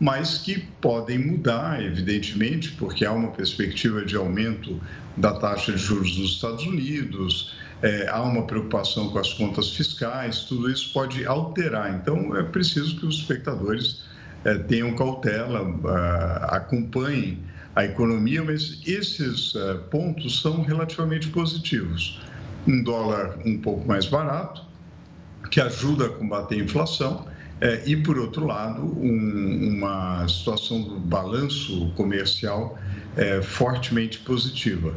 mas que podem mudar, evidentemente, porque há uma perspectiva de aumento da taxa de juros dos Estados Unidos, é, há uma preocupação com as contas fiscais, tudo isso pode alterar. Então, é preciso que os espectadores é, tenham cautela, é, acompanhem a economia, mas esses é, pontos são relativamente positivos. Um dólar um pouco mais barato, que ajuda a combater a inflação, é, e, por outro lado, um, uma situação do balanço comercial é, fortemente positiva.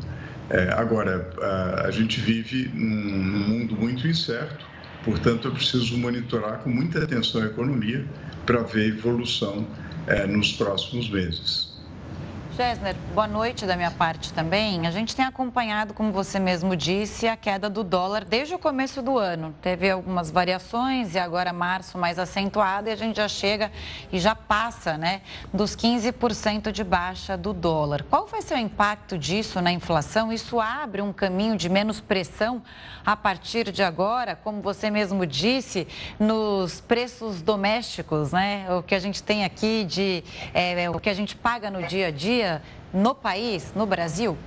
É, agora, a, a, gente vive num, num mundo muito incerto, portanto, eu preciso monitorar com muita atenção a economia para ver evolução é, nos próximos meses. Gessner, boa noite da minha parte também. A gente tem acompanhado, como você mesmo disse, a queda do dólar desde o começo do ano. Teve algumas variações e agora março mais acentuada e a gente já chega e já passa né, dos 15% de baixa do dólar. Qual vai ser o impacto disso na inflação? Isso abre um caminho de menos pressão a partir de agora, como você mesmo disse, nos preços domésticos, né? O que a gente tem aqui de é, o que a gente paga no dia a dia no país, no Brasil?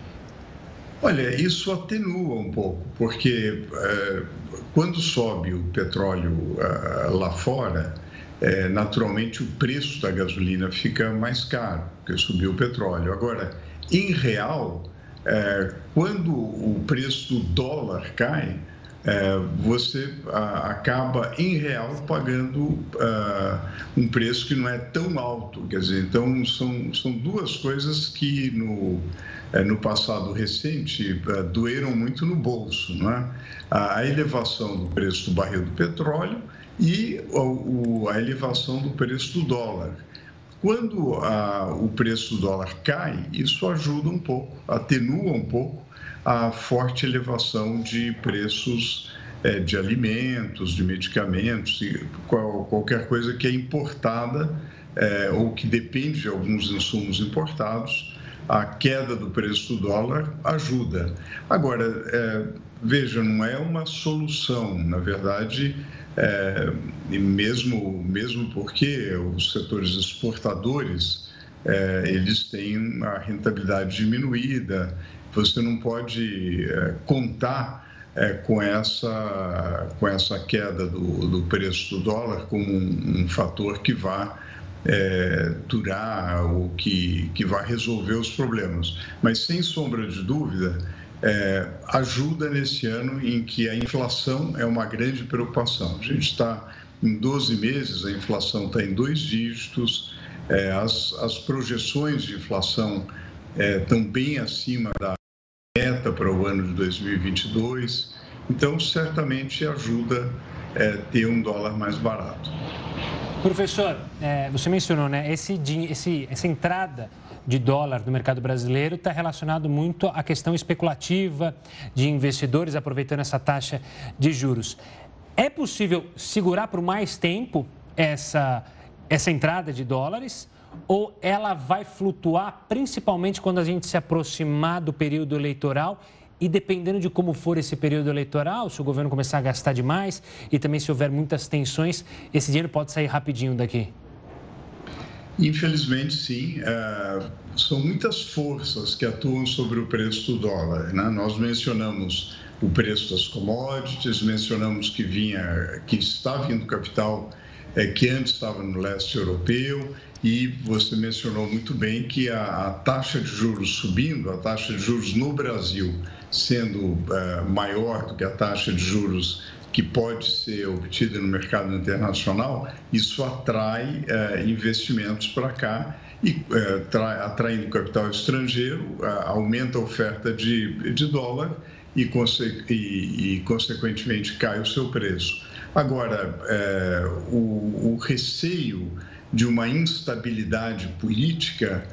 Olha, isso atenua um pouco, porque é, quando sobe o petróleo é, lá fora, é, naturalmente o preço da gasolina fica mais caro, porque subiu o petróleo. Agora, em real, quando o preço do dólar cai, é, você a, acaba em real pagando a, um preço que não é tão alto. Quer dizer, então são, são duas coisas que no, é, no passado recente é, doeram muito no bolso, é? a, a elevação do preço do barril do petróleo e o, a elevação do preço do dólar. Quando a, o preço do dólar cai, isso ajuda um pouco, atenua um pouco a forte elevação de preços é, de alimentos, de medicamentos, qual, qualquer coisa que é importada é, ou que depende de alguns insumos importados, a queda do preço do dólar ajuda. Agora, é, veja, não é uma solução, na verdade, é, mesmo, mesmo porque os setores exportadores é, eles têm a rentabilidade diminuída, você não pode é, contar é, com, essa, com essa queda do, do preço do dólar como um, um fator que vá é, durar ou que, que vá resolver os problemas. Mas, sem sombra de dúvida, é, ajuda nesse ano em que a inflação é uma grande preocupação. A gente está em 12 meses, a inflação está em dois dígitos, é, as, as projeções de inflação é, estão bem acima da para o ano de 2022. Então, certamente ajuda é, ter um dólar mais barato. Professor, é, você mencionou, né? Esse, esse, essa entrada de dólar no mercado brasileiro está relacionado muito à questão especulativa de investidores aproveitando essa taxa de juros. É possível segurar por mais tempo essa, essa entrada de dólares? Ou ela vai flutuar principalmente quando a gente se aproximar do período eleitoral e dependendo de como for esse período eleitoral, se o governo começar a gastar demais e também se houver muitas tensões, esse dinheiro pode sair rapidinho daqui? Infelizmente, sim. É, são muitas forças que atuam sobre o preço do dólar. Né? Nós mencionamos o preço das commodities, mencionamos que vinha, que está vindo capital é, que antes estava no leste europeu e você mencionou muito bem que a, a, taxa de juros subindo, a taxa de juros no Brasil sendo é, maior do que a taxa de juros que pode ser obtida no mercado internacional, isso atrai é, investimentos para cá e é, atraindo capital estrangeiro, aumenta a oferta de, de dólar e, e, consequentemente, cai o seu preço. Agora, o, o, receio de uma instabilidade política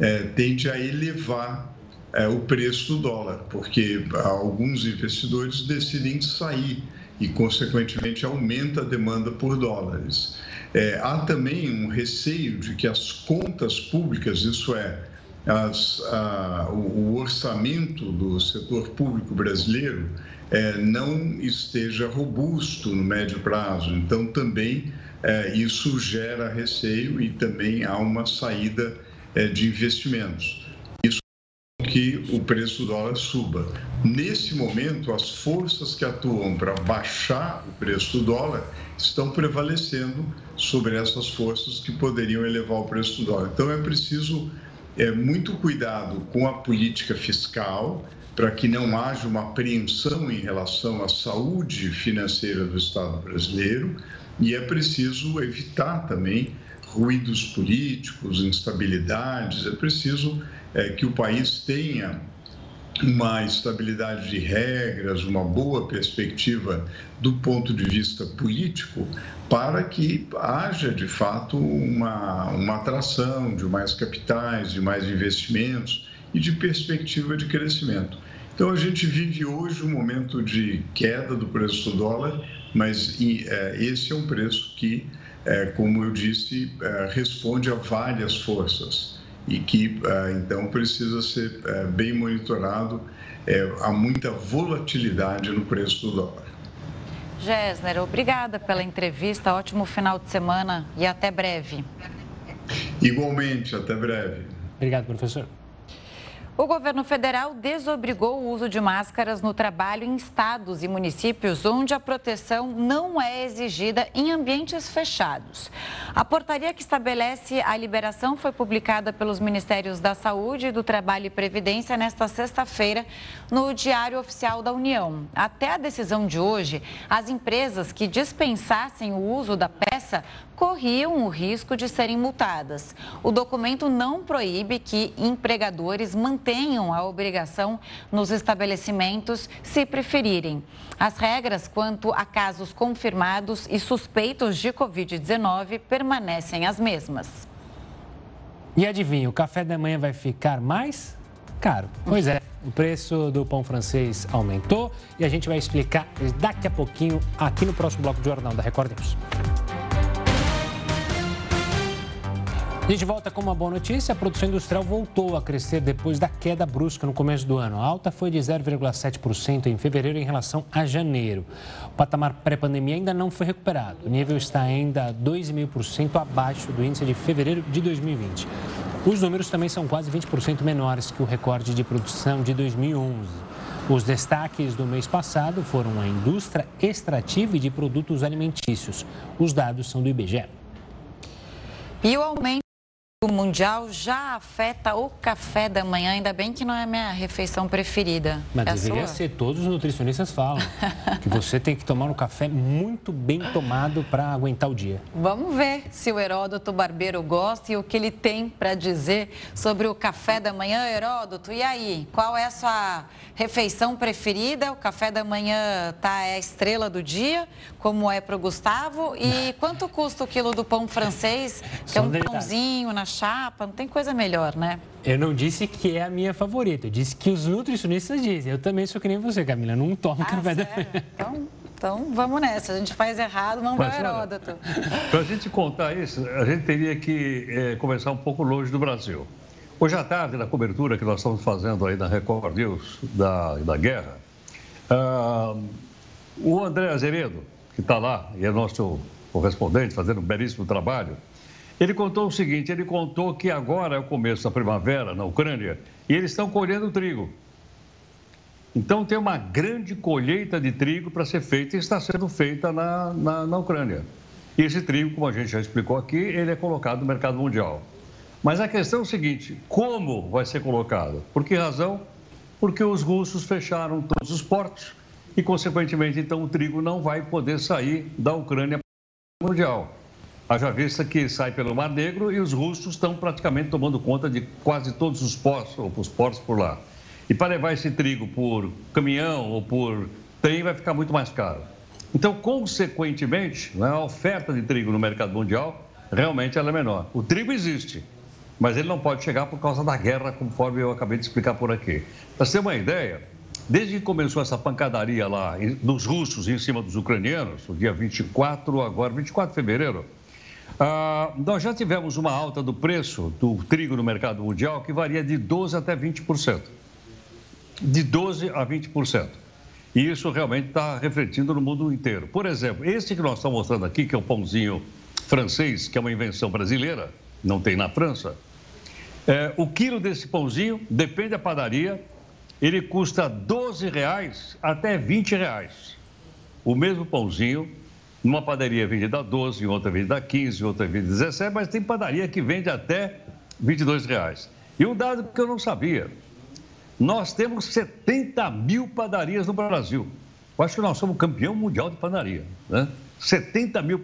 é, tende a elevar é, o preço do dólar, porque alguns investidores decidem sair e, consequentemente, aumenta a demanda por dólares. É, há também um receio de que as contas públicas, isso é, as, a, o, orçamento do setor público brasileiro, é, não esteja robusto no médio prazo. Então, também é, isso gera receio e também há uma saída é, de investimentos que o preço do dólar suba. Nesse momento, as forças que atuam para baixar o preço do dólar estão prevalecendo sobre essas forças que poderiam elevar o preço do dólar. Então, é preciso é, muito cuidado com a política fiscal para que não haja uma apreensão em relação à saúde financeira do Estado brasileiro e é preciso evitar também ruídos políticos, instabilidades, é preciso é, que o país tenha uma estabilidade de regras, uma boa perspectiva do ponto de vista político, para que haja de fato uma, uma atração de mais capitais, de mais investimentos e de perspectiva de crescimento. Então a gente vive hoje um momento de queda do preço do dólar, mas é, esse é um preço que, é, como eu disse, é, responde a várias forças e que então precisa ser bem monitorado. Há muita volatilidade no preço do dólar. Gessner, obrigada pela entrevista. Ótimo final de semana e até breve. Igualmente, até breve. Obrigado, professor. O governo federal desobrigou o uso de máscaras no trabalho em estados e municípios onde a proteção não é exigida em ambientes fechados. A portaria que estabelece a liberação foi publicada pelos Ministérios da Saúde, do Trabalho e Previdência nesta sexta-feira no Diário Oficial da União. Até a decisão de hoje, as empresas que dispensassem o uso da peça corriam o risco de serem multadas. O documento não proíbe que empregadores mantenham a obrigação nos estabelecimentos se preferirem. As regras quanto a casos confirmados e suspeitos de Covid-19 permanecem as mesmas. E adivinha, o café da manhã vai ficar mais caro? Pois é. O preço do pão francês aumentou e a gente vai explicar daqui a pouquinho aqui no próximo bloco de Jornal da Record News. A gente volta com uma boa notícia: a produção industrial voltou a crescer depois da queda brusca no começo do ano. A alta foi de 0,7% em fevereiro em relação a janeiro. O patamar pré-pandemia ainda não foi recuperado. O nível está ainda 2,5% abaixo do índice de fevereiro de 2020. Os números também são quase 20% menores que o recorde de produção de 2011. Os destaques do mês passado foram a indústria extrativa e de produtos alimentícios. Os dados são do IBGE. E o aumento o Mundial já afeta o café da manhã, ainda bem que não é a minha refeição preferida. Mas é deveria ser, todos os nutricionistas falam. que você tem que tomar um café muito bem tomado para aguentar o dia. Vamos ver se o Heródoto Barbeiro gosta e o que ele tem para dizer sobre o café da manhã. Heródoto, e aí? Qual é a sua refeição preferida? O café da manhã tá é a estrela do dia, como é para o Gustavo. E quanto custa o quilo do pão francês, que é um pãozinho na chapa, não tem coisa melhor, né? Eu não disse que é a minha favorita, eu disse que os nutricionistas dizem. Eu também sou que nem você, Camila, não tomo ah, café da manhã. Então, então vamos nessa, a gente faz errado, vamos o Heródoto. Para a gente contar isso, a gente teria que é, começar um pouco longe do Brasil. Hoje à tarde, na cobertura que nós estamos fazendo aí na Record News da, da guerra, uh, o André Azeredo, que está lá e é nosso correspondente, fazendo um belíssimo trabalho, ele contou o seguinte: ele contou que agora é o começo da primavera na Ucrânia e eles estão colhendo trigo. Então tem uma grande colheita de trigo para ser feita e está sendo feita na, na, na Ucrânia. E esse trigo, como a gente já explicou aqui, ele é colocado no mercado mundial. Mas a questão é o seguinte: como vai ser colocado? Por que razão? Porque os russos fecharam todos os portos e, consequentemente, então o trigo não vai poder sair da Ucrânia mundial. Haja vista que sai pelo Mar Negro e os russos estão praticamente tomando conta de quase todos os portos, os portos por lá. E para levar esse trigo por caminhão ou por trem vai ficar muito mais caro. Então, consequentemente, né, a oferta de trigo no mercado mundial realmente ela é menor. O trigo existe, mas ele não pode chegar por causa da guerra, conforme eu acabei de explicar por aqui. Para ter uma ideia, desde que começou essa pancadaria lá dos russos em cima dos ucranianos, no dia 24, agora 24 de fevereiro, ah, nós já tivemos uma alta do preço do trigo no mercado mundial que varia de 12% até 20%. De 12% a 20%. E isso realmente está refletindo no mundo inteiro. Por exemplo, esse que nós estamos mostrando aqui, que é o pãozinho francês, que é uma invenção brasileira, não tem na França. É, o quilo desse pãozinho, depende da padaria, ele custa 12 reais até 20 reais. O mesmo pãozinho numa padaria vende da 12, outra vende da 15, outra vende 17, mas tem padaria que vende até 22 reais. E um dado que eu não sabia, nós temos 70 mil padarias no Brasil. Eu acho que nós somos campeão mundial de padaria. Né? 70 mil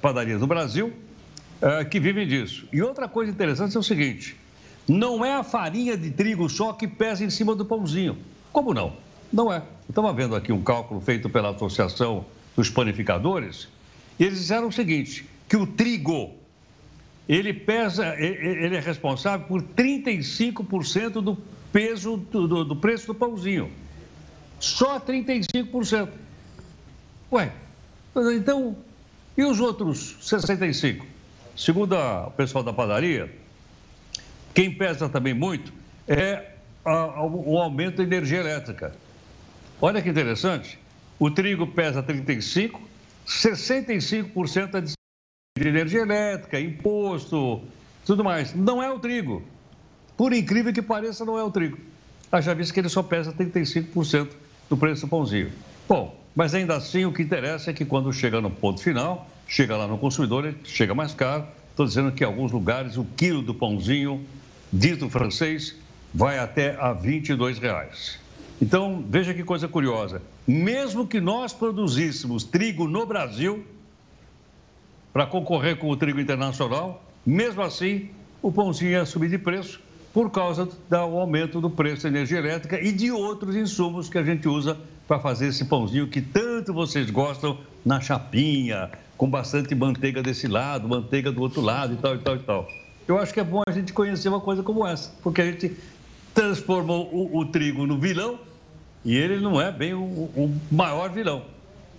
padarias no Brasil é, que vivem disso. E outra coisa interessante é o seguinte: não é a farinha de trigo só que pesa em cima do pãozinho. Como não? Não é. Estava vendo aqui um cálculo feito pela Associação dos panificadores, e eles disseram o seguinte, que o trigo, ele pesa, ele é responsável por 35% do peso do, do, do preço do pãozinho. Só 35%. Ué, então, e os outros 65%? Segundo a, o pessoal da padaria, quem pesa também muito é a, a, o aumento da energia elétrica. Olha que interessante. O trigo pesa 35, 65% é de energia elétrica, imposto, tudo mais. Não é o trigo. Por incrível que pareça, não é o trigo. já visto que ele só pesa 35% do preço do pãozinho. Bom, mas ainda assim o que interessa é que quando chega no ponto final, chega lá no consumidor, ele chega mais caro. Estou dizendo que em alguns lugares o quilo do pãozinho, dito francês, vai até a 22 reais. Então, veja que coisa curiosa. Mesmo que nós produzíssemos trigo no Brasil, para concorrer com o trigo internacional, mesmo assim, o pãozinho ia subir de preço por causa do aumento do preço da energia elétrica e de outros insumos que a gente usa para fazer esse pãozinho que tanto vocês gostam na chapinha, com bastante manteiga desse lado, manteiga do outro lado e tal, e tal, e tal. Eu acho que é bom a gente conhecer uma coisa como essa, porque a gente transformou o, o trigo no vilão e ele não é bem o, o maior vilão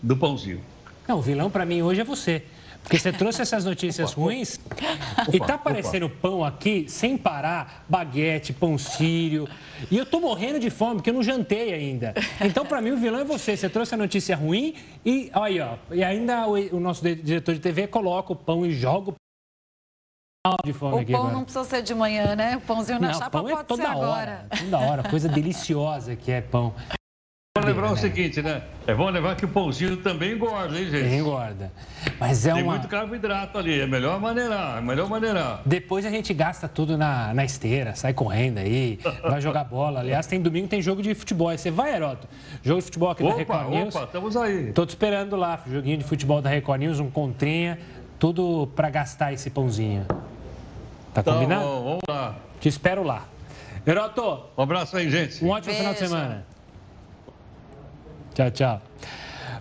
do pãozinho. Não, o vilão para mim hoje é você. Porque você trouxe essas notícias opa, ruins opa, e tá aparecendo opa. pão aqui sem parar, baguete, pão sírio. E eu tô morrendo de fome porque eu não jantei ainda. Então, para mim, o vilão é você. Você trouxe a notícia ruim e aí, ó. E ainda o, o nosso diretor de TV coloca o pão e joga o de fome o aqui pão agora. não precisa ser de manhã, né? O pãozinho na não, chapa pão é pode é ser hora, agora. Toda hora, coisa deliciosa que é pão. Vamos lembrar o seguinte, né? É bom lembrar que o pãozinho também engorda, hein, gente? Engorda. Mas é Tem uma... muito carboidrato ali, é melhor maneirar, é melhor maneirar. Depois a gente gasta tudo na, na esteira, sai correndo aí, vai jogar bola. Aliás, tem domingo, tem jogo de futebol. Aí você vai, Heroto? Jogo de futebol aqui opa, da Record News. Opa, estamos aí. Tô te esperando lá, joguinho de futebol da Record News, um contrinha, tudo para gastar esse pãozinho. Tá então, combinado? Vamos lá. Te espero lá. Heroto. Um abraço aí, gente. Um ótimo Beijo. final de semana. Tchau, tchau.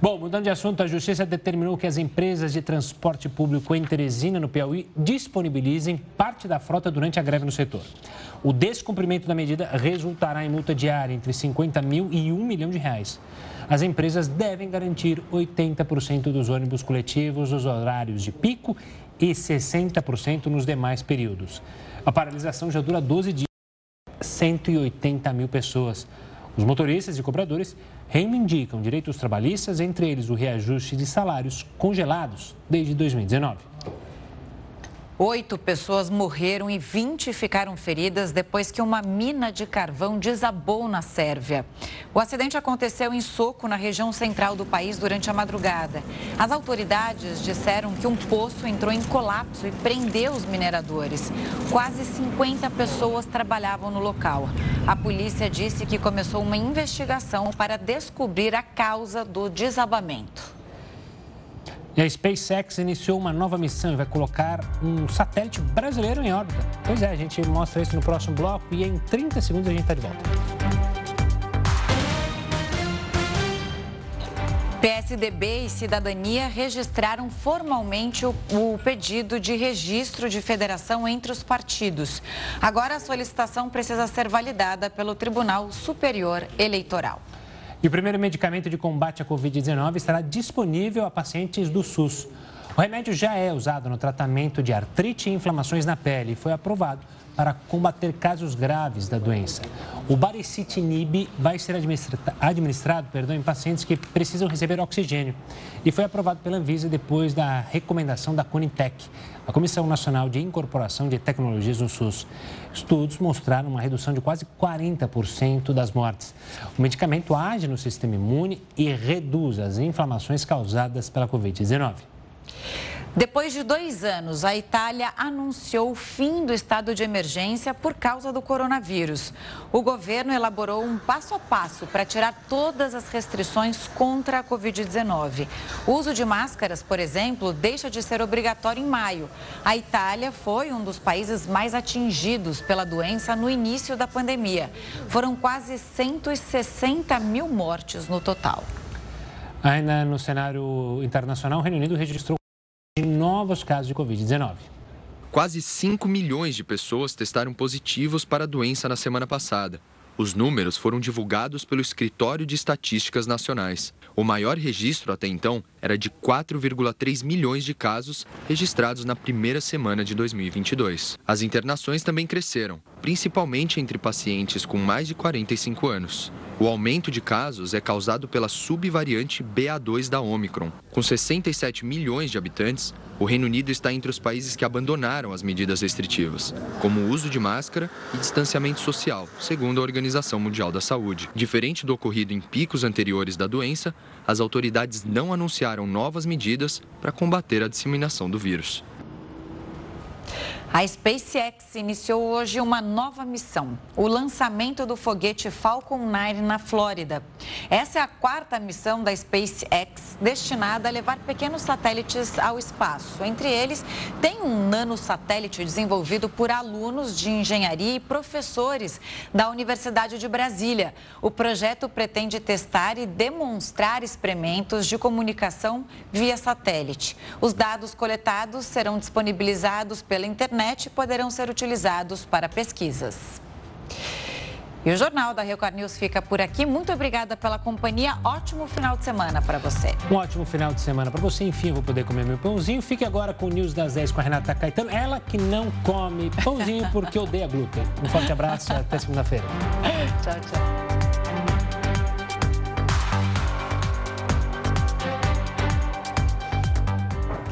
Bom, mudando de assunto, a Justiça determinou que as empresas de transporte público em Teresina, no Piauí, disponibilizem parte da frota durante a greve no setor. O descumprimento da medida resultará em multa diária entre 50 mil e 1 milhão de reais. As empresas devem garantir 80% dos ônibus coletivos nos horários de pico e 60% nos demais períodos. A paralisação já dura 12 dias, 180 mil pessoas. Os motoristas e cobradores reivindicam direitos trabalhistas, entre eles o reajuste de salários congelados desde 2019. Oito pessoas morreram e 20 ficaram feridas depois que uma mina de carvão desabou na Sérvia. O acidente aconteceu em Soco, na região central do país, durante a madrugada. As autoridades disseram que um poço entrou em colapso e prendeu os mineradores. Quase 50 pessoas trabalhavam no local. A polícia disse que começou uma investigação para descobrir a causa do desabamento. E a SpaceX iniciou uma nova missão e vai colocar um satélite brasileiro em órbita. Pois é, a gente mostra isso no próximo bloco e em 30 segundos a gente está de volta. PSDB e Cidadania registraram formalmente o, o, pedido de registro de federação entre os partidos. Agora a solicitação precisa ser validada pelo Tribunal Superior Eleitoral. E o primeiro medicamento de combate à Covid-19 estará disponível a pacientes do SUS. O remédio já é usado no tratamento de artrite e inflamações na pele e foi aprovado para combater casos graves da doença. O baricitinib vai ser administrado perdão, em pacientes que precisam receber oxigênio e foi aprovado pela Anvisa depois da recomendação da Conitec, a Comissão Nacional de Incorporação de Tecnologias no SUS. Estudos mostraram uma redução de quase 40% das mortes. O medicamento age no sistema imune e reduz as inflamações causadas pela Covid-19. Depois de dois anos, a Itália anunciou o fim do estado de emergência por causa do coronavírus. O governo elaborou um passo a passo para tirar todas as restrições contra a Covid-19. O uso de máscaras, por exemplo, deixa de ser obrigatório em maio. A Itália foi um dos países mais atingidos pela doença no início da pandemia. Foram quase 160 mil mortes no total. Ainda no cenário internacional, o Reino Unido registrou novos casos de Covid-19. Quase 5 milhões de pessoas testaram positivos para a doença na semana passada. Os números foram divulgados pelo Escritório de Estatísticas Nacionais. O maior registro até então era de 4,3 milhões de casos registrados na primeira semana de 2022. As internações também cresceram, principalmente entre pacientes com mais de 45 anos. O aumento de casos é causado pela subvariante BA2 da Omicron. Com 67 milhões de habitantes, o Reino Unido está entre os países que abandonaram as medidas restritivas, como o uso de máscara e distanciamento social, segundo a Organização Mundial da Saúde. Diferente do ocorrido em picos anteriores da doença, as autoridades não anunciaram novas medidas para combater a disseminação do vírus. A SpaceX iniciou hoje uma nova missão, o lançamento do foguete Falcon 9 na Flórida. Essa é a quarta missão da SpaceX destinada a levar pequenos satélites ao espaço. Entre eles, tem um nanosatélite desenvolvido por alunos de engenharia e professores da Universidade de Brasília. O projeto pretende testar e demonstrar experimentos de comunicação via satélite. Os dados coletados serão disponibilizados pela internet internet poderão ser utilizados para pesquisas. E o Jornal da Record News fica por aqui. Muito obrigada pela companhia. Ótimo final de semana para você. Um ótimo final de semana para você. Enfim, vou poder comer meu pãozinho. Fique agora com o News das 10 com a Renata Caetano. Ela que não come pãozinho porque odeia glúten. Um forte abraço e até segunda-feira. tchau, tchau.